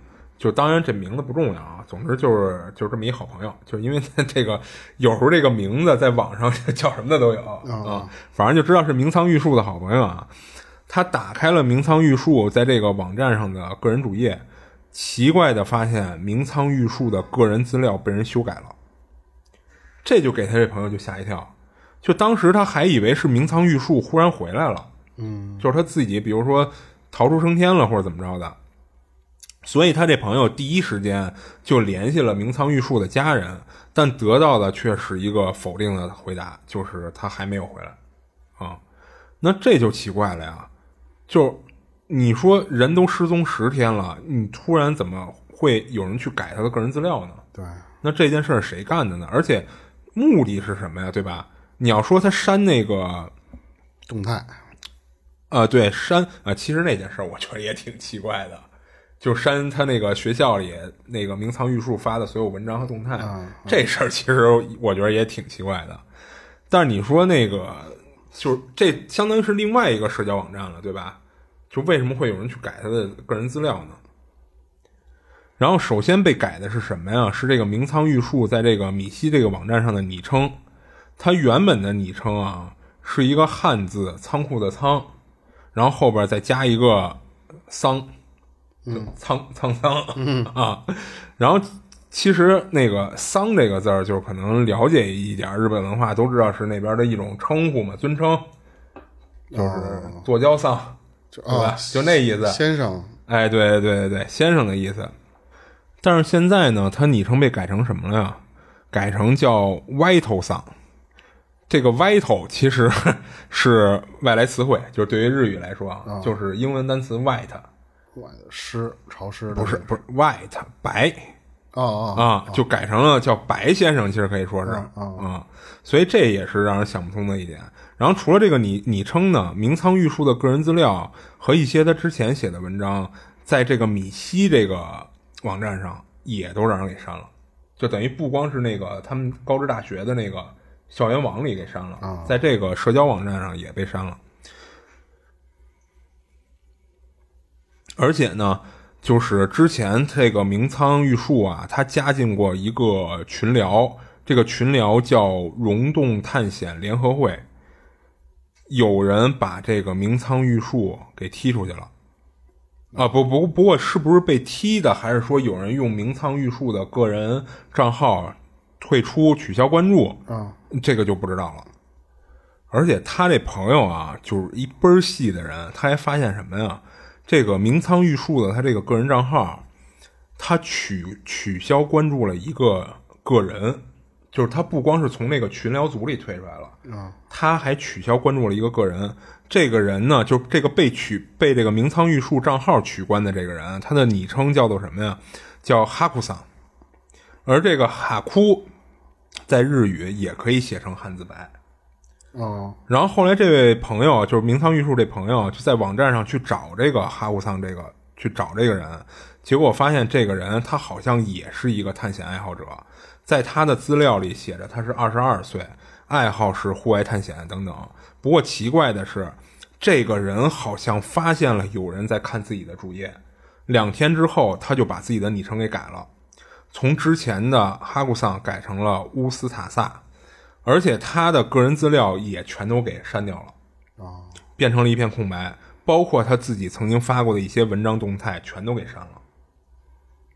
就当然这名字不重要啊，总之就是就是这么一好朋友，就是因为这个有时候这个名字在网上 [LAUGHS] 叫什么的都有啊，反正就知道是明仓玉树的好朋友啊。他打开了明仓玉树在这个网站上的个人主页，奇怪的发现明仓玉树的个人资料被人修改了，这就给他这朋友就吓一跳，就当时他还以为是明仓玉树忽然回来了。嗯，就是他自己，比如说逃出升天了，或者怎么着的，所以他这朋友第一时间就联系了明仓玉树的家人，但得到的却是一个否定的回答，就是他还没有回来啊。那这就奇怪了呀，就你说人都失踪十天了，你突然怎么会有人去改他的个人资料呢？对，那这件事儿谁干的呢？而且目的是什么呀？对吧？你要说他删那个动态。啊，对删啊，其实那件事我觉得也挺奇怪的，就删他那个学校里那个明仓玉树发的所有文章和动态，这事儿其实我觉得也挺奇怪的。但是你说那个，就是这相当于是另外一个社交网站了，对吧？就为什么会有人去改他的个人资料呢？然后首先被改的是什么呀？是这个明仓玉树在这个米西这个网站上的昵称，他原本的昵称啊是一个汉字“仓库”的“仓”。然后后边再加一个“桑”，嗯，沧沧桑啊。然后其实那个“桑”这个字儿，就是可能了解一点日本文化都知道是那边的一种称呼嘛，尊称，就是左交桑，对吧？就那意思，先生。哎，对对对对，先生的意思。但是现在呢，他昵称被改成什么了呀？改成叫歪头桑。这个 “vital” 其实 [LAUGHS] 是外来词汇，就是对于日语来说啊，就是英文单词 “white”，外湿潮湿的不是不是 white 白哦哦啊，就改成了叫白先生，其实可以说是嗯啊，所以这也是让人想不通的一点。然后除了这个昵昵称呢，明仓玉树的个人资料和一些他之前写的文章，在这个米西这个网站上也都让人给删了，就等于不光是那个他们高职大学的那个校园网里给删了，在这个社交网站上也被删了。而且呢，就是之前这个明仓玉树啊，他加进过一个群聊，这个群聊叫“溶洞探险联合会”。有人把这个明仓玉树给踢出去了，啊，不不不过是不是被踢的，还是说有人用明仓玉树的个人账号退出、取消关注？啊，这个就不知道了。而且他这朋友啊，就是一倍儿细的人，他还发现什么呀？这个明仓玉树的他这个个人账号，他取取消关注了一个个人，就是他不光是从那个群聊组里退出来了，啊，他还取消关注了一个个人。这个人呢，就这个被取被这个明仓玉树账号取关的这个人，他的昵称叫做什么呀？叫哈库桑。而这个哈库在日语也可以写成汉字白。哦，然后后来这位朋友就是明仓玉树这朋友就在网站上去找这个哈古桑这个去找这个人，结果发现这个人他好像也是一个探险爱好者，在他的资料里写着他是二十二岁，爱好是户外探险等等。不过奇怪的是，这个人好像发现了有人在看自己的主页，两天之后他就把自己的昵称给改了，从之前的哈古桑改成了乌斯塔萨。而且他的个人资料也全都给删掉了，啊，变成了一片空白，包括他自己曾经发过的一些文章动态，全都给删了。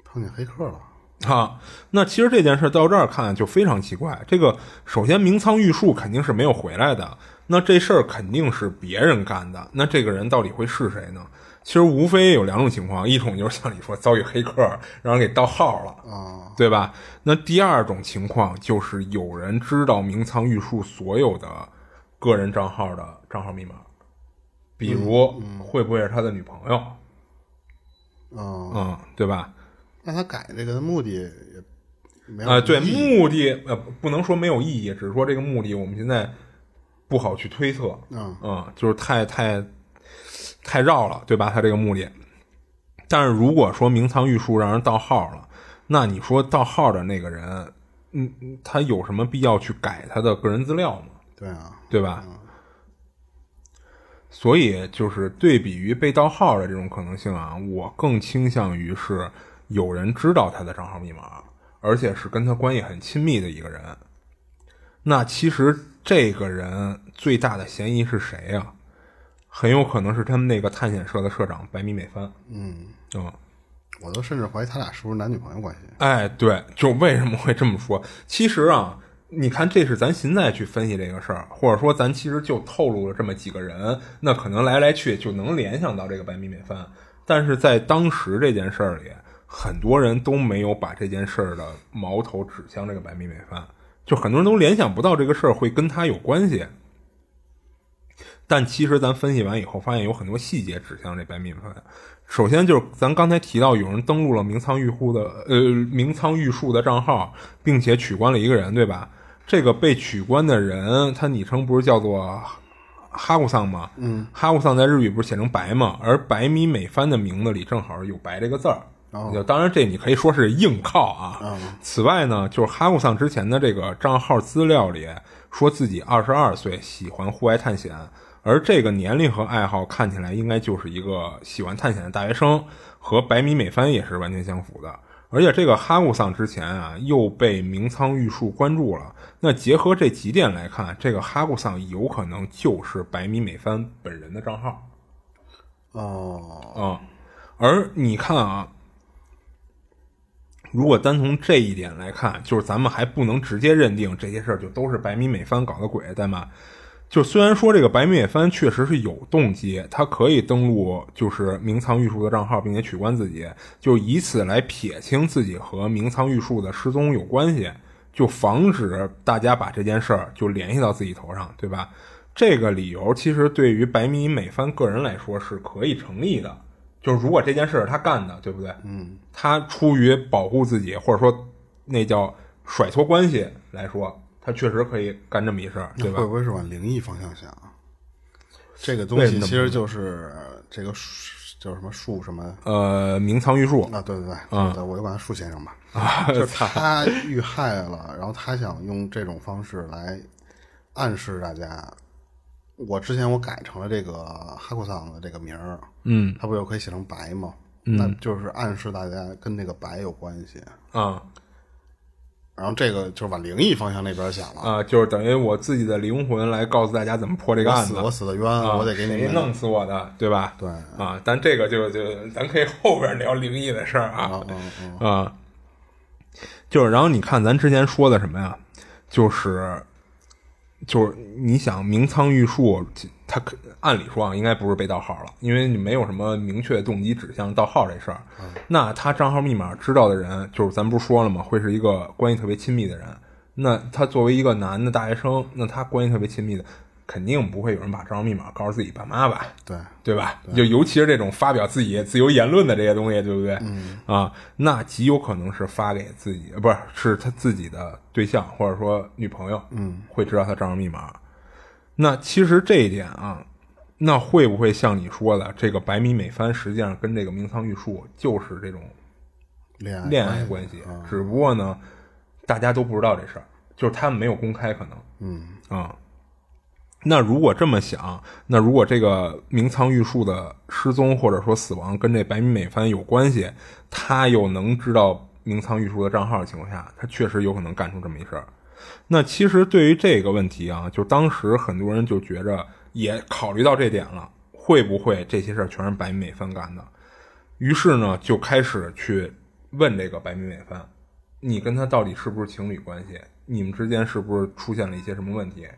碰见黑客了，啊，那其实这件事到这儿看就非常奇怪。这个首先明仓玉树肯定是没有回来的，那这事儿肯定是别人干的。那这个人到底会是谁呢？其实无非有两种情况，一种就是像你说遭遇黑客，让人给盗号了，啊，对吧？那第二种情况就是有人知道明仓玉树所有的个人账号的账号密码，比如会不会是他的女朋友？嗯，嗯，对吧？那他改这个的目的也没有啊、对，目的呃不不能说没有意义，只是说这个目的我们现在不好去推测。嗯就是太太太绕了，对吧？他这个目的。但是如果说明仓玉树让人盗号了，那你说盗号的那个人，嗯，嗯他有什么必要去改他的个人资料吗？对啊，对吧？所以就是对比于被盗号的这种可能性啊，我更倾向于是有人知道他的账号密码，而且是跟他关系很亲密的一个人。那其实这个人最大的嫌疑是谁呀、很有可能是他们那个探险社的社长白米美帆。嗯，嗯，我都甚至怀疑他俩是不是男女朋友关系。哎，对，就为什么会这么说？其实啊，你看，这是咱现在去分析这个事儿，或者说咱其实就透露了这么几个人，那可能来来去就能联想到这个白米美帆。但是在当时这件事儿里，很多人都没有把这件事儿的矛头指向这个白米美帆，就很多人都联想不到这个事儿会跟他有关系。但其实咱分析完以后，发现有很多细节指向这白米美帆。首先就是咱刚才提到有人登录了明仓玉户的呃明仓玉树的账号，并且取关了一个人，对吧？这个被取关的人，他昵称不是叫做哈古桑吗？嗯，哈古桑在日语不是写成白吗？而白米美帆的名字里正好有“白”这个字儿。就当然，这你可以说是硬靠啊。此外呢，就是哈古桑之前的这个账号资料里说自己二十二岁，喜欢户外探险，而这个年龄和爱好看起来应该就是一个喜欢探险的大学生，和白米美帆也是完全相符的。而且这个哈古桑之前啊又被明仓玉树关注了，那结合这几点来看，这个哈古桑有可能就是白米美帆本人的账号。哦，啊、而你看啊，如果单从这一点来看，就是咱们还不能直接认定这些事儿就都是白米美帆搞的鬼，对吗？就虽然说这个白米美帆确实是有动机，他可以登录就是明仓玉树的账号，并且取关自己，就以此来撇清自己和明仓玉树的失踪有关系，就防止大家把这件事儿就联系到自己头上，对吧？这个理由其实对于白米美帆个人来说是可以成立的，就是如果这件事是他干的，对不对？嗯，他出于保护自己，或者说那叫甩脱关系来说，他确实可以干这么一事儿，对吧会？不会是往灵异方向想啊？这个东西其实就是这个树叫什么树什么呃，明仓玉树，啊？对对对，嗯我就管他树先生吧。啊，[LAUGHS] 就是他遇害了，然后他想用这种方式来暗示大家。我之前我改成了这个哈库桑的这个名儿，嗯他不就可以写成白吗？那就是暗示大家跟那个白有关系。啊然后这个就是往灵异方向那边想了。啊，就是等于我自己的灵魂来告诉大家怎么破这个我案子。死我死的冤，啊我得给你弄死我的，对吧？对啊，但这个就就咱可以后边聊灵异的事儿啊啊，就是然后你看咱之前说的什么呀？就是就是你想明仓玉树，他可按理说啊，应该不是被盗号了，因为你没有什么明确动机指向盗号这事儿。那他账号密码知道的人，就是咱不是说了吗？会是一个关系特别亲密的人。那他作为一个男的大学生，那他关系特别亲密的，肯定不会有人把账号密码告诉自己爸妈吧？对，对吧？就尤其是这种发表自己自由言论的这些东西，对不对？嗯啊，那极有可能是发给自己，呃不是是他自己的对象或者说女朋友，嗯，会知道他账号密码。那其实这一点啊，那会不会像你说的，这个白米美帆实际上跟这个明仓玉树就是这种恋爱恋爱关系，啊只不过呢，大家都不知道这事儿，就是他们没有公开，可能，嗯啊、那如果这么想，那如果这个明仓玉树的失踪或者说死亡跟这白米美帆有关系，他又能知道明仓玉树的账号的情况下，他确实有可能干出这么一事儿。那其实对于这个问题啊，就当时很多人就觉着也考虑到这点了，会不会这些事儿全是白米美帆干的？于是呢，就开始去问这个白米美帆，你跟他到底是不是情侣关系？你们之间是不是出现了一些什么问题，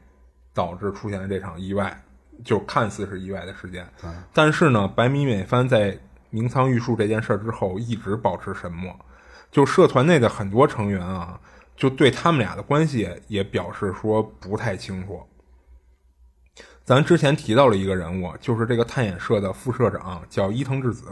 导致出现了这场意外？就看似是意外的事件，但是呢，白米美帆在明仓玉树这件事儿之后一直保持沉默。就社团内的很多成员啊，就对他们俩的关系也表示说不太清楚。咱之前提到了一个人物，就是这个探眼社的副社长，叫伊藤智子。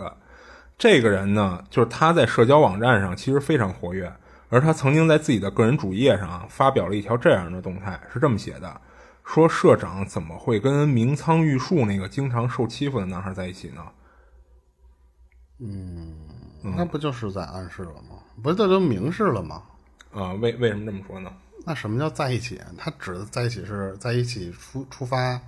这个人呢，就是他在社交网站上其实非常活跃，而他曾经在自己的个人主页上啊发表了一条这样的动态，是这么写的：说社长怎么会跟明仓玉树那个经常受欺负的男孩在一起呢？嗯那不就是在暗示了吗？不是，这都明示了吗？啊、为为什么这么说呢？那什么叫在一起？他指的在一起是在一起出出发，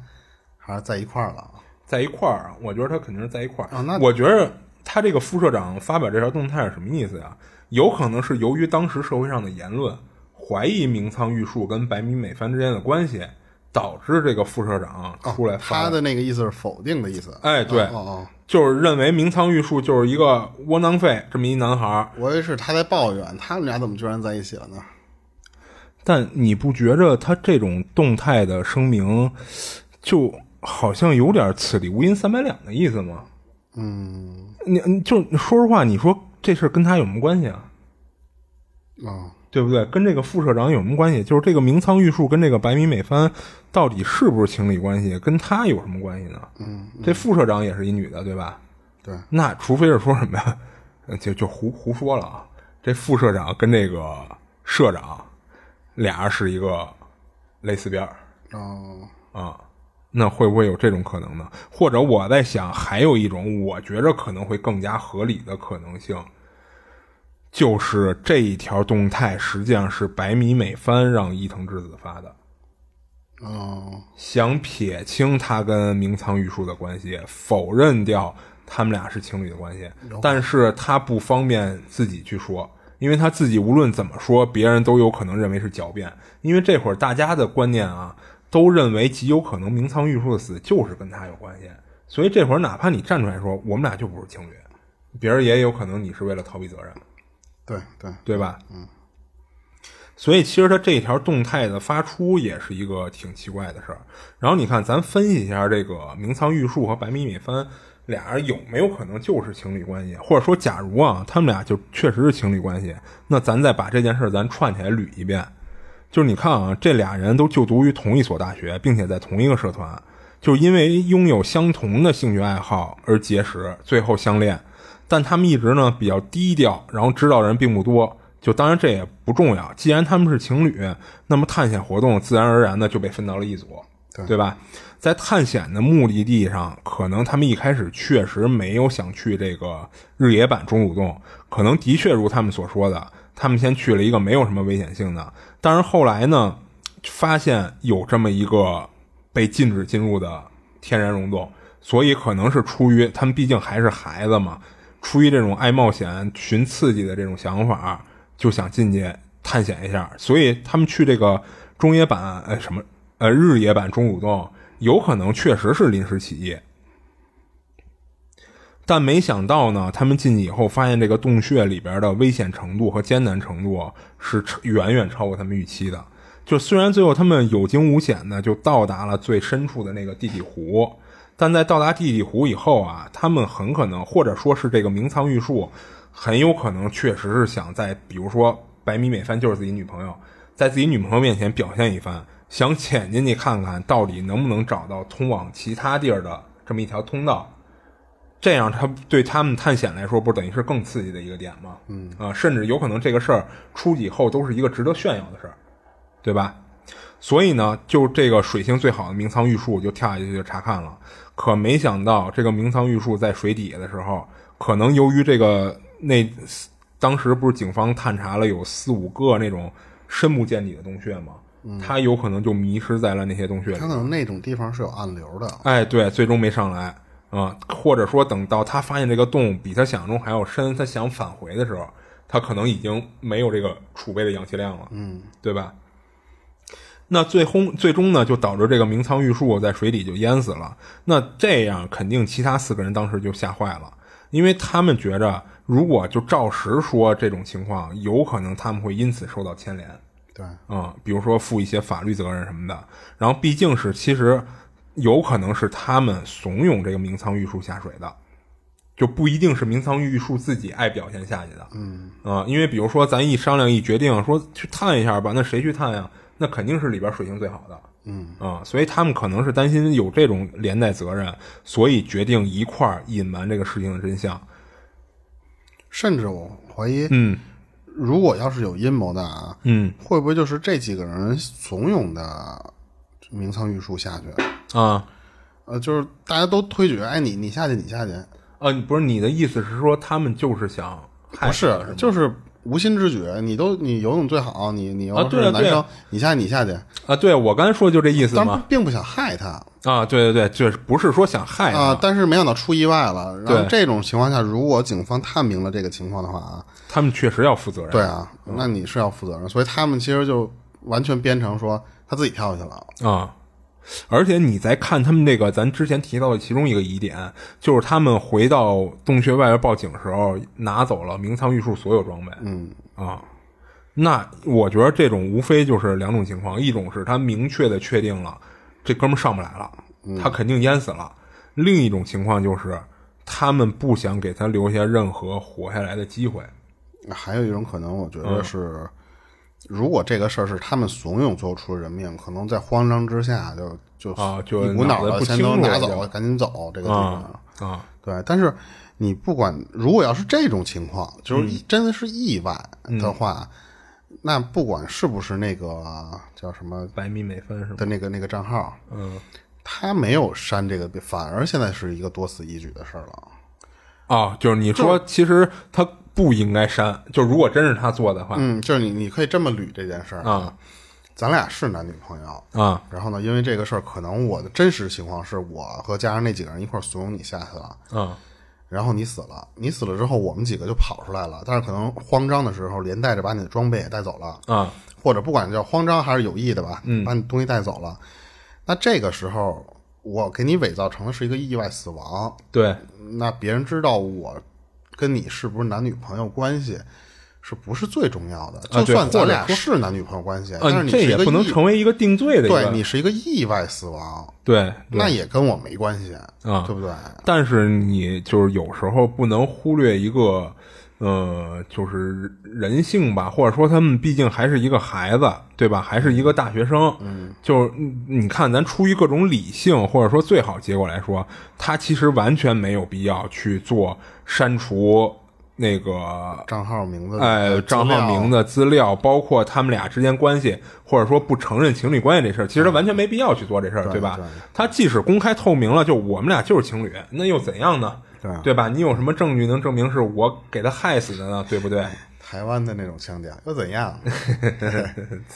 还是在一块儿了？在一块儿啊，我觉得他肯定是在一块儿。啊那我觉得他这个副社长发表这条动态是什么意思呀？有可能是由于当时社会上的言论，怀疑明仓玉树跟白米美帆之间的关系，导致这个副社长出来发他的那个意思是否定的意思。哎对哦哦，就是认为明仓玉树就是一个窝囊废这么一男孩儿。我以为是他在抱怨他们俩怎么居然在一起了呢？但你不觉着他这种动态的声明，就好像有点此地无银三百两的意思吗？嗯，你你就说实话，你说这事儿跟他有什么关系啊？哦，对不对？跟这个副社长有什么关系？就是这个明仓玉树跟这个白米美帆到底是不是情侣关系？跟他有什么关系呢？嗯，这副社长也是一女的，对吧？对，那除非是说什么呀，呃 [LAUGHS] 就就胡胡说了啊。这副社长跟这个社长俩人是一个蕾丝边儿哦，啊，那会不会有这种可能呢？或者我在想，还有一种我觉着可能会更加合理的可能性，就是这一条动态实际上是白米美帆让伊藤智子发的，哦，想撇清他跟明仓玉树的关系，否认掉他们俩是情侣的关系，但是他不方便自己去说，因为他自己无论怎么说，别人都有可能认为是狡辩，因为这会儿大家的观念啊，都认为极有可能明仓玉树的死就是跟他有关系，所以这会儿哪怕你站出来说我们俩就不是情侣，别人也有可能你是为了逃避责任。对对，对吧？嗯。所以其实他这一条动态的发出也是一个挺奇怪的事儿。然后你看，咱分析一下这个明仓玉树和白米米帆俩人有没有可能就是情侣关系，或者说，假如啊他们俩就确实是情侣关系，那咱再把这件事儿咱串起来捋一遍。就是你看啊，这俩人都就读于同一所大学，并且在同一个社团，就是因为拥有相同的兴趣爱好而结识，最后相恋。但他们一直呢比较低调，然后知道人并不多。就当然这也不重要，既然他们是情侣，那么探险活动自然而然的就被分到了一组，对吧？在探险的目的地上，可能他们一开始确实没有想去这个日野坂钟乳洞，可能的确如他们所说的，他们先去了一个没有什么危险性的。但是后来呢，发现有这么一个被禁止进入的天然溶洞，所以可能是出于他们毕竟还是孩子嘛，出于这种爱冒险、寻刺激的这种想法。就想进去探险一下，所以他们去这个中野版，呃，什么，呃，日野版中武洞，有可能确实是临时起意。但没想到呢，他们进去以后发现这个洞穴里边的危险程度和艰难程度是远远超过他们预期的。就虽然最后他们有惊无险的就到达了最深处的那个地底湖，但在到达地底湖以后啊，他们很可能或者说是这个明仓玉树。很有可能确实是想在，比如说白米美帆就是自己女朋友，在自己女朋友面前表现一番，想潜进去看看到底能不能找到通往其他地儿的这么一条通道，这样他对他们探险来说，不是等于是更刺激的一个点吗？嗯啊，甚至有可能这个事儿出以后都是一个值得炫耀的事儿，对吧？所以呢，就这个水性最好的明仓玉树就跳下去就查看了，可没想到这个明仓玉树在水底下的时候，可能由于这个。那当时不是警方探查了有四五个那种深不见底的洞穴吗？他有可能就迷失在了那些洞穴里。他可能那种地方是有暗流的。哎，对，最终没上来啊，或者说等到他发现这个洞比他想象中还要深，他想返回的时候，他可能已经没有这个储备的氧气量了。嗯，对吧？那最终最终呢，就导致这个明仓玉树在水底就淹死了。那这样肯定其他四个人当时就吓坏了，因为他们觉着。如果就照实说这种情况，有可能他们会因此受到牵连，对，嗯，比如说负一些法律责任什么的。然后毕竟是其实有可能是他们怂恿这个明仓玉树下水的，就不一定是明仓玉树自己爱表现下去的，嗯，啊，因为比如说咱一商量一决定说去探一下吧，那谁去探呀？那肯定是里边水性最好的，嗯，啊，所以他们可能是担心有这种连带责任，所以决定一块儿隐瞒这个事情的真相。甚至我怀疑，嗯，如果要是有阴谋的啊，嗯，会不会就是这几个人怂恿的明仓玉树下去啊？呃，就是大家都推举，哎，你你下去，你下去。啊，不是你的意思是说他们就是想，不是，就是无心之举。你都你游泳最好，你你要是男生，你下去你下去啊？对，我刚才说就这意思嘛，并不想害他。啊，对对对，就是不是说想害啊，但是没想到出意外了。然后这种情况下，如果警方探明了这个情况的话啊，他们确实要负责任。对啊，那你是要负责任，所以他们其实就完全编成说他自己跳下去了啊。而且你再看他们那个，咱之前提到的其中一个疑点，就是他们回到洞穴外边报警的时候，拿走了明仓玉树所有装备。嗯啊，那我觉得这种无非就是两种情况，一种是他明确的确定了。这哥们上不来了，他肯定淹死了。另一种情况就是，他们不想给他留下任何活下来的机会。还有一种可能，我觉得是，如果这个事儿是他们怂恿做出了人命，可能在慌张之下就就啊就一股脑的先都拿走，赶紧走这个地方啊。对，但是你不管，如果要是这种情况，就是真的是意外的话。那不管是不是那个叫什么百米美分是的那个那个账号，嗯，他没有删这个，反而现在是一个多此一举的事儿了。啊，就是你说，其实他不应该删。就如果真是他做的话，嗯，就是你你可以这么捋这件事儿啊。咱俩是男女朋友啊，然后呢，因为这个事儿，可能我的真实情况是我和加上那几个人一块怂恿你下去了，嗯。然后你死了，你死了之后，我们几个就跑出来了。但是可能慌张的时候，连带着把你的装备也带走了啊，或者不管叫慌张还是有意的吧，嗯，把你东西带走了。那这个时候，我给你伪造成的是一个意外死亡，对。那别人知道我跟你是不是男女朋友关系？是不是最重要的？就算咱俩是男女朋友关系，但是你这也不能成为一个定罪的。对你是一个意外死亡，对，那也跟我没关系啊，对不对？但是你就是有时候不能忽略一个呃，就是人性吧，或者说他们毕竟还是一个孩子，对吧？还是一个大学生，嗯，就是你看，咱出于各种理性或者说最好结果来说，他其实完全没有必要去做删除那个账号名字，哎，账号名字资料，包括他们俩之间关系，或者说不承认情侣关系这事儿，其实他完全没必要去做这事儿，对吧？他即使公开透明了，就我们俩就是情侣，那又怎样呢？对吧？你有什么证据能证明是我给他害死的呢？对不对？[LAUGHS] 台湾的那种腔调又怎样？[LAUGHS]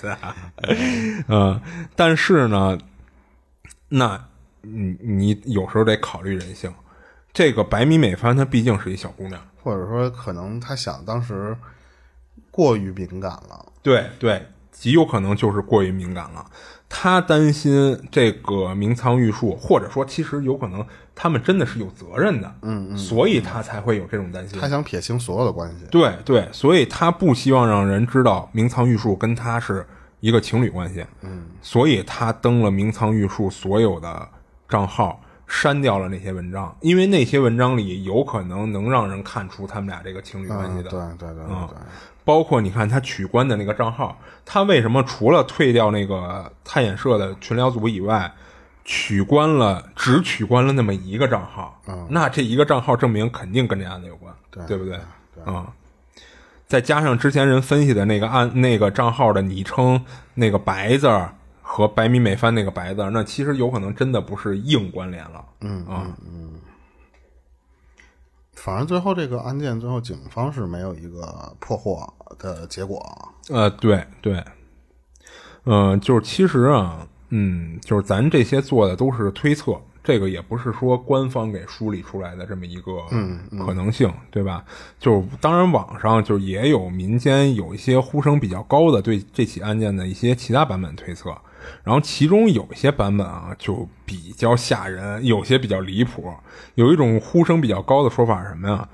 [LAUGHS] 嗯，但是呢，那你你有时候得考虑人性。这个白米美帆她毕竟是一小姑娘，或者说可能她想当时过于敏感了。对对，极有可能就是过于敏感了。她担心这个明仓玉树，或者说其实有可能。他们真的是有责任的，嗯嗯，所以他才会有这种担心。他想撇清所有的关系，对对，所以他不希望让人知道明仓玉树跟他是一个情侣关系，嗯，所以他登了明仓玉树所有的账号，删掉了那些文章，因为那些文章里有可能能让人看出他们俩这个情侣关系的，对对对对，包括你看他取关的那个账号，他为什么除了退掉那个探险社的群聊组以外？取关了，只取关了那么一个账号，那这一个账号证明肯定跟这案子有关，对不对？啊，再加上之前人分析的那个案，那个账号的昵称那个白字和白米美帆那个白字，那其实有可能真的不是硬关联了。嗯嗯嗯。反正最后这个案件，最后警方是没有一个破获的结果。呃，对对，嗯，就是其实啊。嗯，就是咱这些做的都是推测，这个也不是说官方给梳理出来的这么一个可能性，对吧？就当然网上就也有民间有一些呼声比较高的对这起案件的一些其他版本推测，然后其中有一些版本啊就比较吓人，有些比较离谱。有一种呼声比较高的说法是什么呀？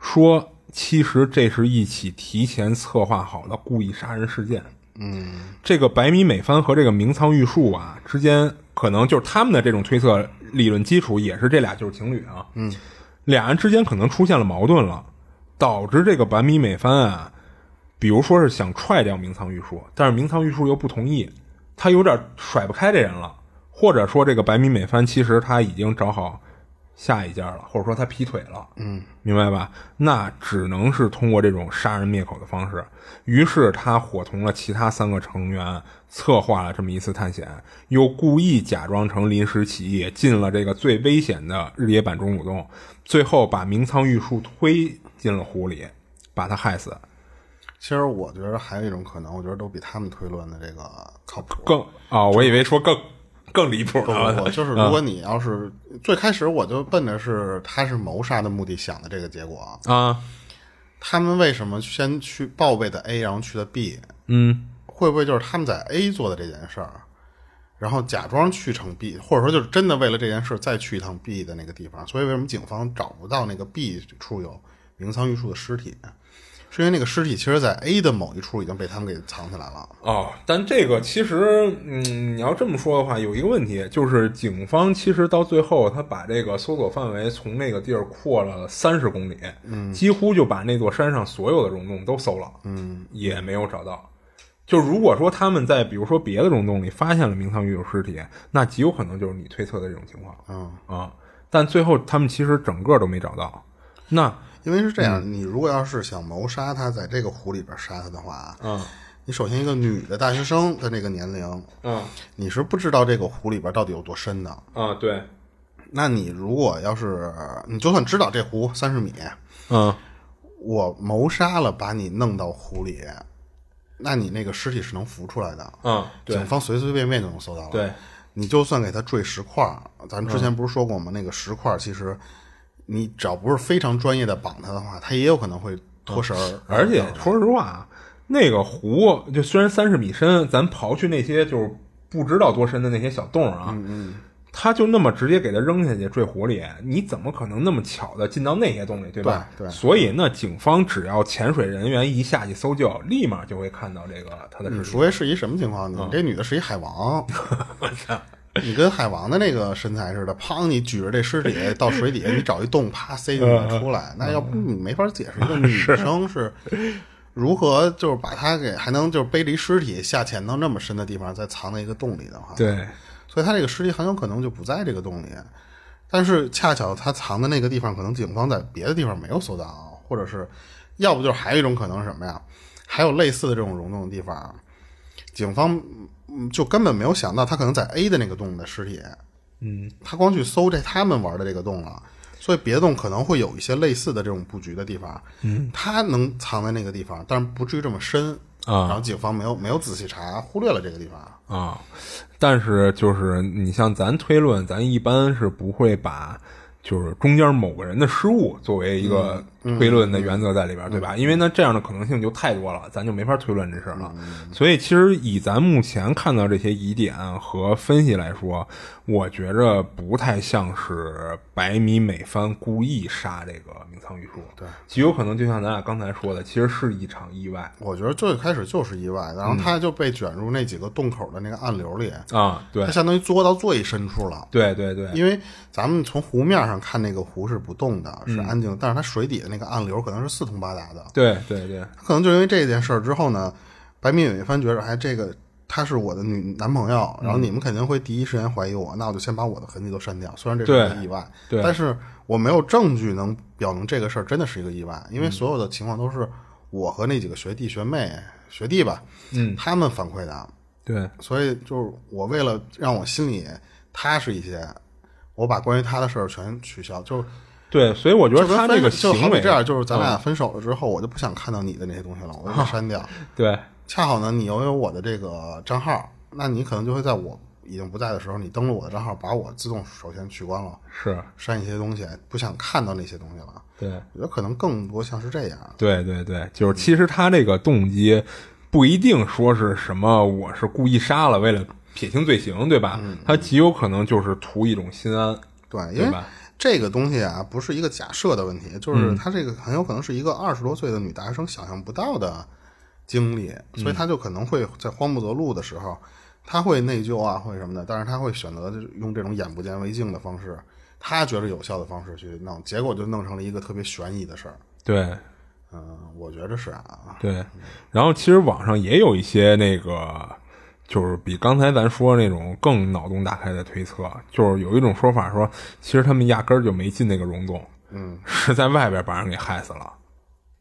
说其实这是一起提前策划好的故意杀人事件。嗯，这个白米美帆和这个明仓玉树啊之间，可能就是他们的这种推测理论基础也是这俩就是情侣啊。嗯，俩人之间可能出现了矛盾了，导致这个白米美帆啊，比如说是想踹掉明仓玉树，但是明仓玉树又不同意，他有点甩不开这人了，或者说这个白米美帆其实他已经找好。下一家了，或者说他劈腿了，嗯，明白吧？那只能是通过这种杀人灭口的方式。于是他伙同了其他三个成员，策划了这么一次探险，又故意假装成临时起意，进了这个最危险的日野坂中武洞，最后把明仓玉树推进了湖里，把他害死。其实我觉得还有一种可能，我觉得都比他们推论的这个靠谱。更啊，我以为说更。更离谱了！我就是，如果你要是最开始我就奔着是他是谋杀的目的想的这个结果啊，他们为什么先去报备的 A，然后去的 B？嗯，会不会就是他们在 A 做的这件事儿，然后假装去成 B，或者说就是真的为了这件事再去一趟 B 的那个地方？所以为什么警方找不到那个 B 处有明仓玉树的尸体？是因为那个尸体其实，在 A 的某一处已经被他们给藏起来了。哦，但这个其实，嗯，你要这么说的话，有一个问题，就是警方其实到最后，他把这个搜索范围从那个地儿扩了三十公里，嗯，几乎就把那座山上所有的溶洞都搜了，嗯，也没有找到。就如果说他们在比如说别的溶洞里发现了明仓玉有尸体，那极有可能就是你推测的这种情况，嗯啊，但最后他们其实整个都没找到，那。因为是这样，你如果要是想谋杀他，在这个湖里边杀他的话，嗯，你首先一个女的大学生的那个年龄，嗯，你是不知道这个湖里边到底有多深的，啊，对。那你如果要是你就算知道这湖三十米，嗯，我谋杀了把你弄到湖里，那你那个尸体是能浮出来的，嗯，警方随随便便就能搜到了。对，你就算给他坠石块，咱们之前不是说过吗？那个石块其实。你只要不是非常专业的绑他的话，他也有可能会脱绳儿。而且说实话，那个湖就虽然三十米深，咱刨去那些就是不知道多深的那些小洞啊，嗯嗯，他就那么直接给他扔下去坠湖里，你怎么可能那么巧的进到那些洞里，对吧？对。所以那警方只要潜水人员一下去搜救，立马就会看到这个他的。除非是一什么情况？你这女的是一海王，我操！你跟海王的那个身材似的，砰！你举着这尸体到水底下，你找一洞，啪塞进去出来，那要不你没法解释一个女生是如何就是把她给还能就是背离尸体下潜到那么深的地方，再藏在一个洞里的话，对，所以她这个尸体很有可能就不在这个洞里。但是恰巧她藏的那个地方，可能警方在别的地方没有搜到，或者是要不就是还有一种可能是什么呀？还有类似的这种溶洞的地方，警方嗯就根本没有想到他可能在 A 的那个洞的尸体，嗯，他光去搜这他们玩的这个洞了，所以别的洞可能会有一些类似的这种布局的地方，嗯，他能藏在那个地方，但是不至于这么深啊。然后警方没有没有仔细查，忽略了这个地方。啊，但是就是你像咱推论，咱一般是不会把就是中间某个人的失误作为一个推论的原则在里边，对吧？因为呢这样的可能性就太多了，咱就没法推论这事儿了。所以其实以咱目前看到这些疑点和分析来说，我觉着不太像是白米美帆故意杀这个明仓玉树，对，极有可能就像咱俩刚才说的，其实是一场意外我觉得最开始就是意外，然后他就被卷入那几个洞口的那个暗流里，啊，对他，相当于作到最深处了。对对对，因为咱们从湖面上看那个湖是不动的，是安静的，但是它水底的那个暗流可能是四通八达的。对对对，可能就因为这件事儿之后呢，白敏有一番觉得，哎，这个他是我的女男朋友，然后你们肯定会第一时间怀疑我，那我就先把我的痕迹都删掉。虽然这是对个意外，对。但是我没有证据能表明这个事儿真的是一个意外，因为所有的情况都是我和那几个学弟学妹学弟吧，嗯，他们反馈的，对。所以就是我为了让我心里踏实一些，我把关于他的事儿全取消，就对，所以我觉得他这个行为这样，就是咱俩分手了之后，我就不想看到你的那些东西了，我就 [LAUGHS] 给删掉。对恰好呢，你拥有我的这个账号，那你可能就会在我已经不在的时候，你登录我的账号，把我自动首先取关了，是，删一些东西，不想看到那些东西了。对我觉得可能更多像是这样。对对对，就是其实他这个动机不一定说是什么我是故意杀了，为了撇清罪行，对吧？他极有可能就是图一种心安，对，因为对吧？这个东西啊，不是一个假设的问题，就是他这个很有可能是一个二十多岁的女大学生想象不到的经历，所以她就可能会在慌不择路的时候，她会内疚啊，会什么的，但是她会选择用这种眼不见为净的方式，她觉得有效的方式去弄，结果就弄成了一个特别悬疑的事儿。对嗯，我觉得是啊，对。然后其实网上也有一些那个。就是比刚才咱说那种更脑洞大开的推测，就是有一种说法说，其实他们压根儿就没进那个溶洞，嗯，是在外边把人给害死了。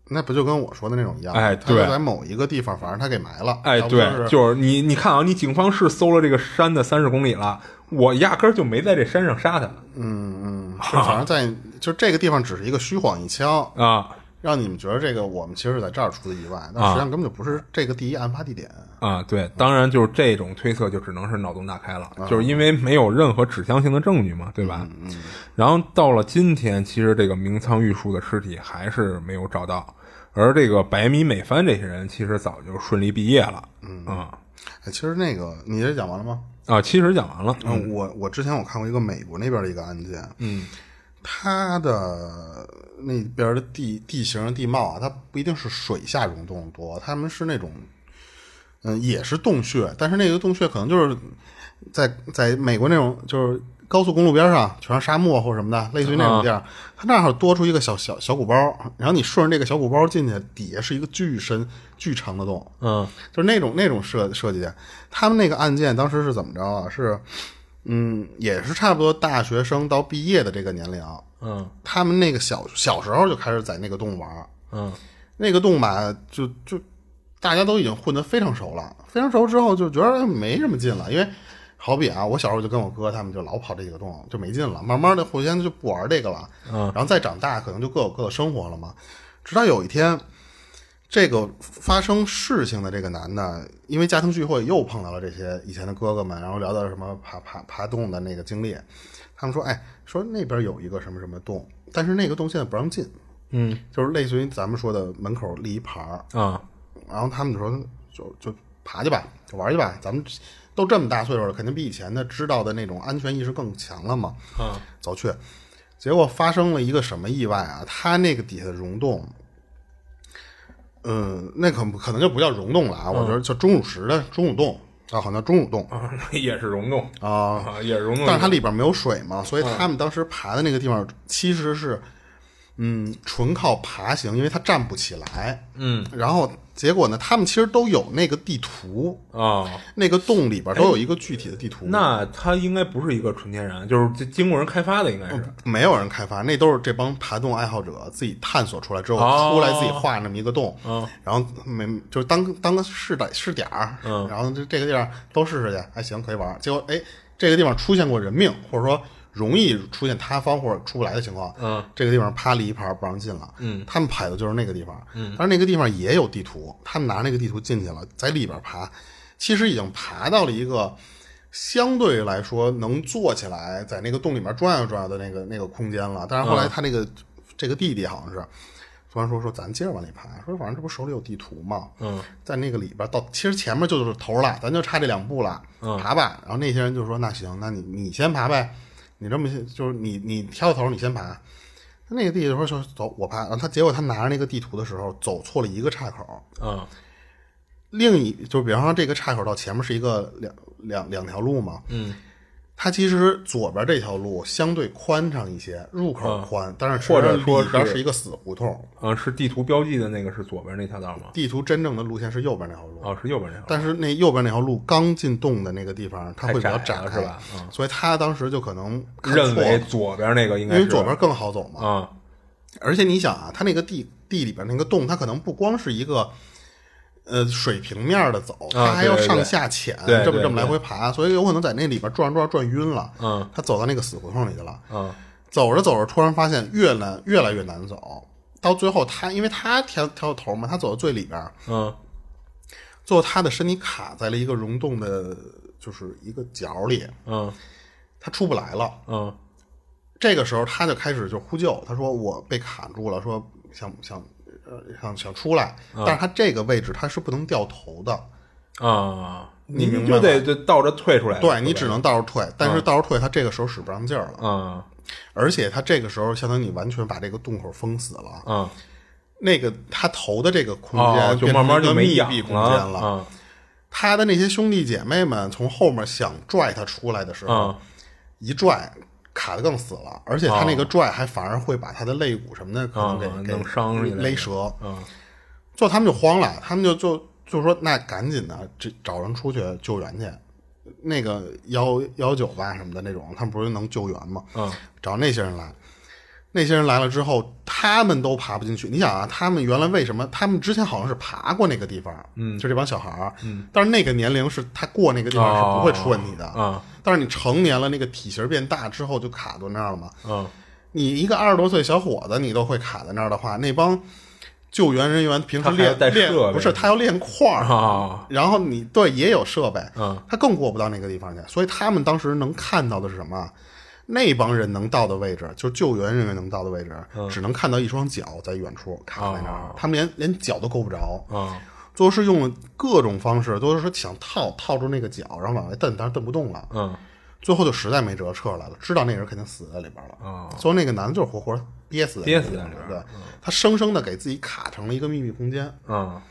那不就跟我说的那种一样？哎对在某一个地方，反正他给埋了。哎，对，就是你，你看啊，你警方是搜了这个山的三十公里了，我压根儿就没在这山上杀他嗯嗯，[LAUGHS] 是反正在就这个地方只是一个虚晃一枪，啊让你们觉得这个我们其实是在这儿出的意外，但实际上根本就不是这个第一案发地点。啊！对，当然就是这种推测就只能是脑洞大开了，就是因为没有任何指向性的证据嘛，对吧？嗯然后到了今天，其实这个明仓玉树的尸体还是没有找到，而这个白米美帆这些人其实早就顺利毕业了，嗯啊哎，其实那个你这讲完了吗？啊，其实讲完了，嗯，我我之前我看过一个美国那边的一个案件，嗯它的那边的地地形地貌啊，它不一定是水下溶洞多，他们是那种，嗯，也是洞穴，但是那个洞穴可能就是在在美国那种就是高速公路边上全是沙漠或什么的，类似于那种地儿，它那儿多出一个小小小鼓包，然后你顺着那个小鼓包进去，底下是一个巨深巨长的洞，嗯就是那种那种设设计。他们那个案件当时是怎么着啊？是，嗯，也是差不多大学生到毕业的这个年龄，嗯。他们那个小小时候就开始在那个洞玩，嗯。那个洞吧，就就大家都已经混得非常熟了，非常熟之后就觉得没什么劲了，因为好比啊，我小时候就跟我哥他们就老跑这几个洞，就没劲了，慢慢的互相就不玩这个了，嗯，然后再长大可能就各有各的生活了嘛，直到有一天。这个发生事情的这个男的，因为家庭聚会又碰到了这些以前的哥哥们，然后聊到什么爬爬爬洞的那个经历，他们说，哎，说那边有一个什么什么洞，但是那个洞现在不让进，嗯。就是类似于咱们说的门口立一牌儿，啊。然后他们就说就就爬去吧，就玩去吧，咱们都这么大岁数了，肯定比以前的知道的那种安全意识更强了嘛。啊。走去，结果发生了一个什么意外啊？他那个底下的溶洞，嗯，那可可能就不叫溶洞了啊，我觉得叫钟乳石的钟乳洞，啊，好像钟乳洞。啊，[LAUGHS] 也是溶洞。啊，啊，也是溶洞。但是它里边没有水嘛，所以他们当时爬的那个地方其实是，嗯，纯靠爬行，因为它站不起来。嗯，然后结果呢，他们其实都有那个地图，啊，那个洞里边都有一个具体的地图。那它应该不是一个纯天然，就是这经过人开发的，应该是。没有人开发，那都是这帮爬洞爱好者自己探索出来之后、哦出来自己画那么一个洞，嗯然后没就是当当个试点试点儿，嗯然后这这个地方都试试去，还行可以玩。结果哎，这个地方出现过人命，或者说容易出现塌方或者出不来的情况，嗯，这个地方啪立一牌不让进了，嗯，他们排的就是那个地方，嗯，但是那个地方也有地图，他们拿那个地图进去了，在里边爬，其实已经爬到了一个。相对来说能坐起来，在那个洞里面转悠转悠的那个那个空间了。但是后来他那个、这个弟弟好像是突然说说咱接着往里爬，说反正这不手里有地图嘛，嗯，在那个里边到其实前面就是头了，咱就差这两步了，嗯爬吧。然后那些人就说那行，那你你先爬呗，你这么就是你你挑头你先爬。那个弟弟说说走我爬，然后他结果他拿着那个地图的时候走错了一个岔口，嗯。另一就比方说这个岔口到前面是一个两两两条路嘛，嗯，它其实左边这条路相对宽敞一些，入口宽，但是或者说是里边是一个死胡同。嗯，是地图标记的那个是左边那条道吗？地图真正的路线是右边那条路，哦，是右边那条。但是那右边那条路刚进洞的那个地方，它会比较太窄是吧嗯所以他当时就可能认为错左边那个应该因为左边更好走嘛。啊，而且你想啊，它那个地地里边那个洞，它可能不光是一个呃水平面的走，它还要上下潜，这么这么来回爬，所以有可能在那里边转转转晕了。嗯他走到那个死胡同里去了。嗯走着走着，突然发现越难越来越难走，到最后他因为他挑挑头嘛，他走到最里边，嗯最后他的身体卡在了一个溶洞的，就是一个角里，嗯他出不来了。嗯这个时候他就开始就呼救，他说我被卡住了，说想想呃想想出来，嗯但是他这个位置他是不能掉头的，啊，你明白就得就倒着退出来。对你只能倒着退，但是倒着退他这个时候使不上劲儿了，啊而且他这个时候相当于你完全把这个洞口封死了，啊那个他头的这个空哦，间就慢慢就没氧密闭空间了。嗯他的那些兄弟姐妹们从后面想拽他出来的时候，嗯一拽卡的更死了，而且他那个拽还反而会把他的肋骨什么的可能给、给伤勒折。嗯最后他们就慌了，他们就就就说那赶紧的，这找人出去救援去。那个幺幺九吧什么的那种，他们不是能救援吗？嗯找那些人来。那些人来了之后，他们都爬不进去。你想啊，他们原来为什么？他们之前好像是爬过那个地方，嗯，就这帮小孩儿，嗯，但是那个年龄是他过那个地方是不会出问题的，啊但是你成年了，那个体型变大之后就卡到那儿了嘛。嗯。你一个二十多岁小伙子，你都会卡在那儿的话，那帮救援人员平时练练不是他要练块儿，啊。然后你对也有设备，嗯，他更过不到那个地方去，所以他们当时能看到的是什么？那帮人能到的位置，就是救援人员能到的位置，只能看到一双脚在远处卡在那儿，他们连连脚都够不着。后是用了各种方式，都是说想套套住那个脚，然后往外蹬，但是蹬不动了。嗯。最后就实在没辙撤来了，知道那人肯定死在里边了。哦。最后那个男的就是活活憋死在憋死在里边对，他生生的给自己卡成了一个秘密空间。嗯。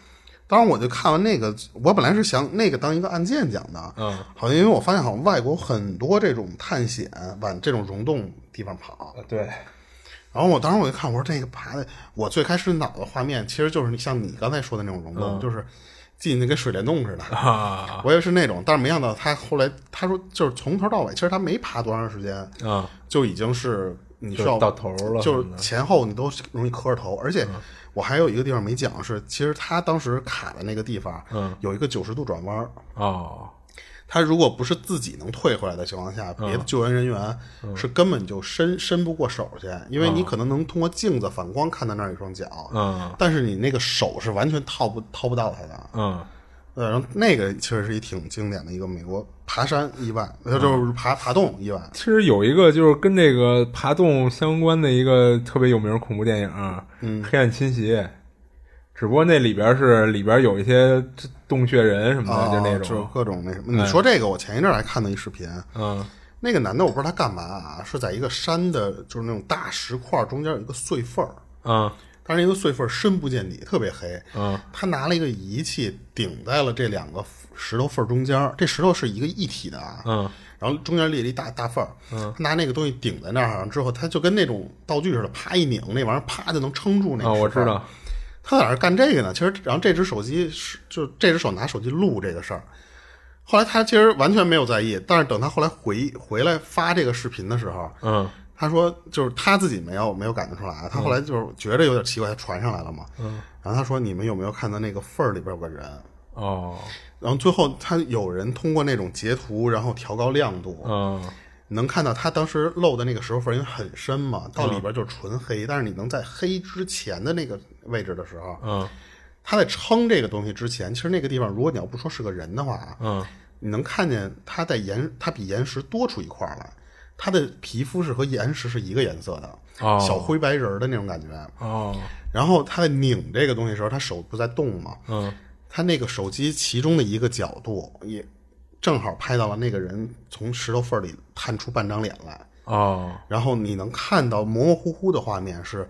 当时我就看完那个，我本来是想那个当一个案件讲的，嗯，好像因为我发现好像外国很多这种探险往这种溶洞地方跑，对，然后我当时我一看，我说这个爬的，我最开始脑子画面其实就是像你刚才说的那种溶洞，就是进那跟水帘洞似的，啊我也是那种，但是没想到他后来他说就是从头到尾，其实他没爬多长时间，啊就已经是你需要就到头了就是前后你都容易磕着头，而且我还有一个地方没讲是，其实他当时卡的那个地方，嗯，有一个九十度转弯他如果不是自己能退回来的情况下，别的救援人员是根本就伸伸不过手去，因为你可能能通过镜子反光看到那儿有一双脚，嗯。但是你那个手是完全套不套不到他的。嗯。呃，然后那个其实是一挺经典的一个美国爬山意外，呃就是爬爬洞意外。其实有一个就是跟这个爬洞相关的一个特别有名的恐怖电影，嗯，黑暗侵袭》，只不过那里边是里边有一些洞穴人什么的，啊，就那种就是，各种那什么。你说这个，我前一阵儿还看到一视频，嗯那个男的我不知道他干嘛啊，是在一个山的，就是那种大石块中间有一个碎缝儿，嗯但是那个碎缝深不见底，特别黑。嗯，他拿了一个仪器顶在了这两个石头缝中间，这石头是一个一体的啊。嗯，然后中间裂了一大大缝儿。嗯，他拿那个东西顶在那儿之后，他就跟那种道具似的，啪一拧，那玩意儿啪就能撑住那个。啊，我知道。他在那儿干这个呢，其实，然后这只手机是就这只手拿手机录这个事儿。后来他其实完全没有在意，但是等他后来回回来发这个视频的时候，嗯，他说就是他自己没有没有感觉出来，他后来就是觉得有点奇怪，他传上来了嘛，嗯，然后他说你们有没有看到那个缝儿里边有个人？哦，然后最后他有人通过那种截图，然后调高亮度，嗯，能看到他当时漏的那个石头缝因为很深嘛，到里边就是纯黑，但是你能在黑之前的那个位置的时候，嗯，他在撑这个东西之前，其实那个地方如果你要不说是个人的话，嗯。你能看见他在岩，他比岩石多出一块来，他的皮肤是和岩石是一个颜色的，小灰白人的那种感觉。哦，然后他在拧这个东西的时候，他手不在动嘛？嗯，他那个手机其中的一个角度也正好拍到了那个人从石头缝里探出半张脸来。哦，然后你能看到模模糊糊的画面是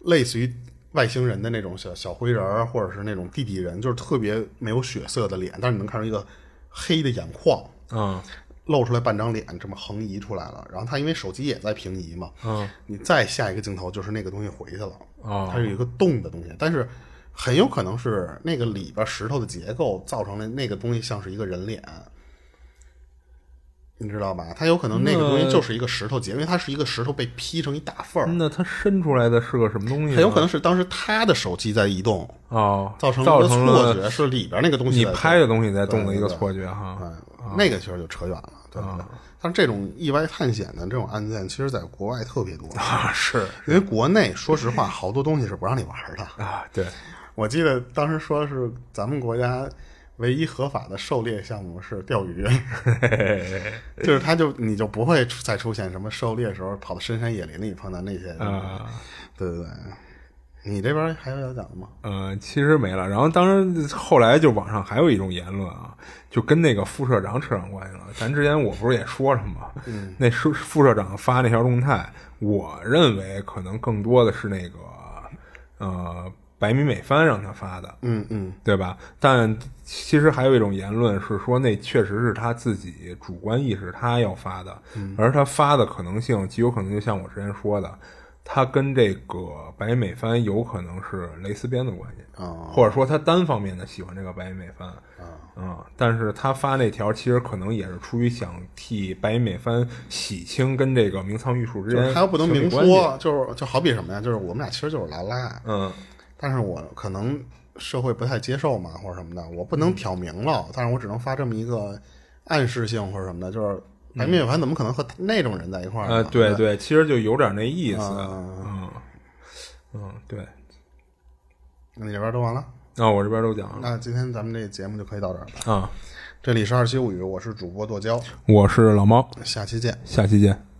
类似于外星人的那种小小灰人儿或者是那种地底人，就是特别没有血色的脸，但是你能看出一个。黑的眼眶，嗯，露出来半张脸，这么横移出来了。然后他因为手机也在平移嘛，嗯，你再下一个镜头就是那个东西回去了，哦，它是有一个动的东西，但是很有可能是那个里边石头的结构造成了那个东西像是一个人脸，你知道吧？它有可能那个东西就是一个石头结，因为它是一个石头被劈成一大缝儿。那它伸出来的是个什么东西？它有可能是当时他的手机在移动。哦，造成造了错觉，是里边那个东西你拍的东西在动的一个错觉哈。那个其实就扯远了，对对？但是这种意外探险的这种案件，其实在国外特别多啊。是因为国内说实话，好多东西是不让你玩的啊。对，我记得当时说是咱们国家唯一合法的狩猎项目是钓鱼，[LAUGHS] 就是他就你就不会再出现什么狩猎时候跑到深山野林里碰到那些啊。对对对。你这边还有要讲的吗？呃，其实没了。然后，当然后来就网上还有一种言论啊，就跟那个副社长扯上关系了。咱之前我不是也说了吗？嗯，那副副社长发那条动态，我认为可能更多的是那个呃白米美帆让他发的。嗯嗯，对吧？但其实还有一种言论是说，那确实是他自己主观意识他要发的，而他发的可能性极有可能就像我之前说的。他跟这个白美帆有可能是蕾丝边的关系，或者说他单方面的喜欢这个白美帆，啊，但是他发那条其实可能也是出于想替白美帆洗清跟这个名仓玉树之间，他又不能明说，就是就好比什么呀？就是我们俩其实就是拉拉，嗯，但是我可能社会不太接受嘛，或者什么的，我不能挑明了，但是我只能发这么一个暗示性或者什么的，就是。白米饭怎么可能和那种人在一块儿？呃，对对，其实就有点那意思。嗯嗯，对。那你这边都完了？啊，我这边都讲了。那今天咱们这节目就可以到这儿了。啊，这里是二七物语，我是主播剁椒，我是老猫，下期见，下期见。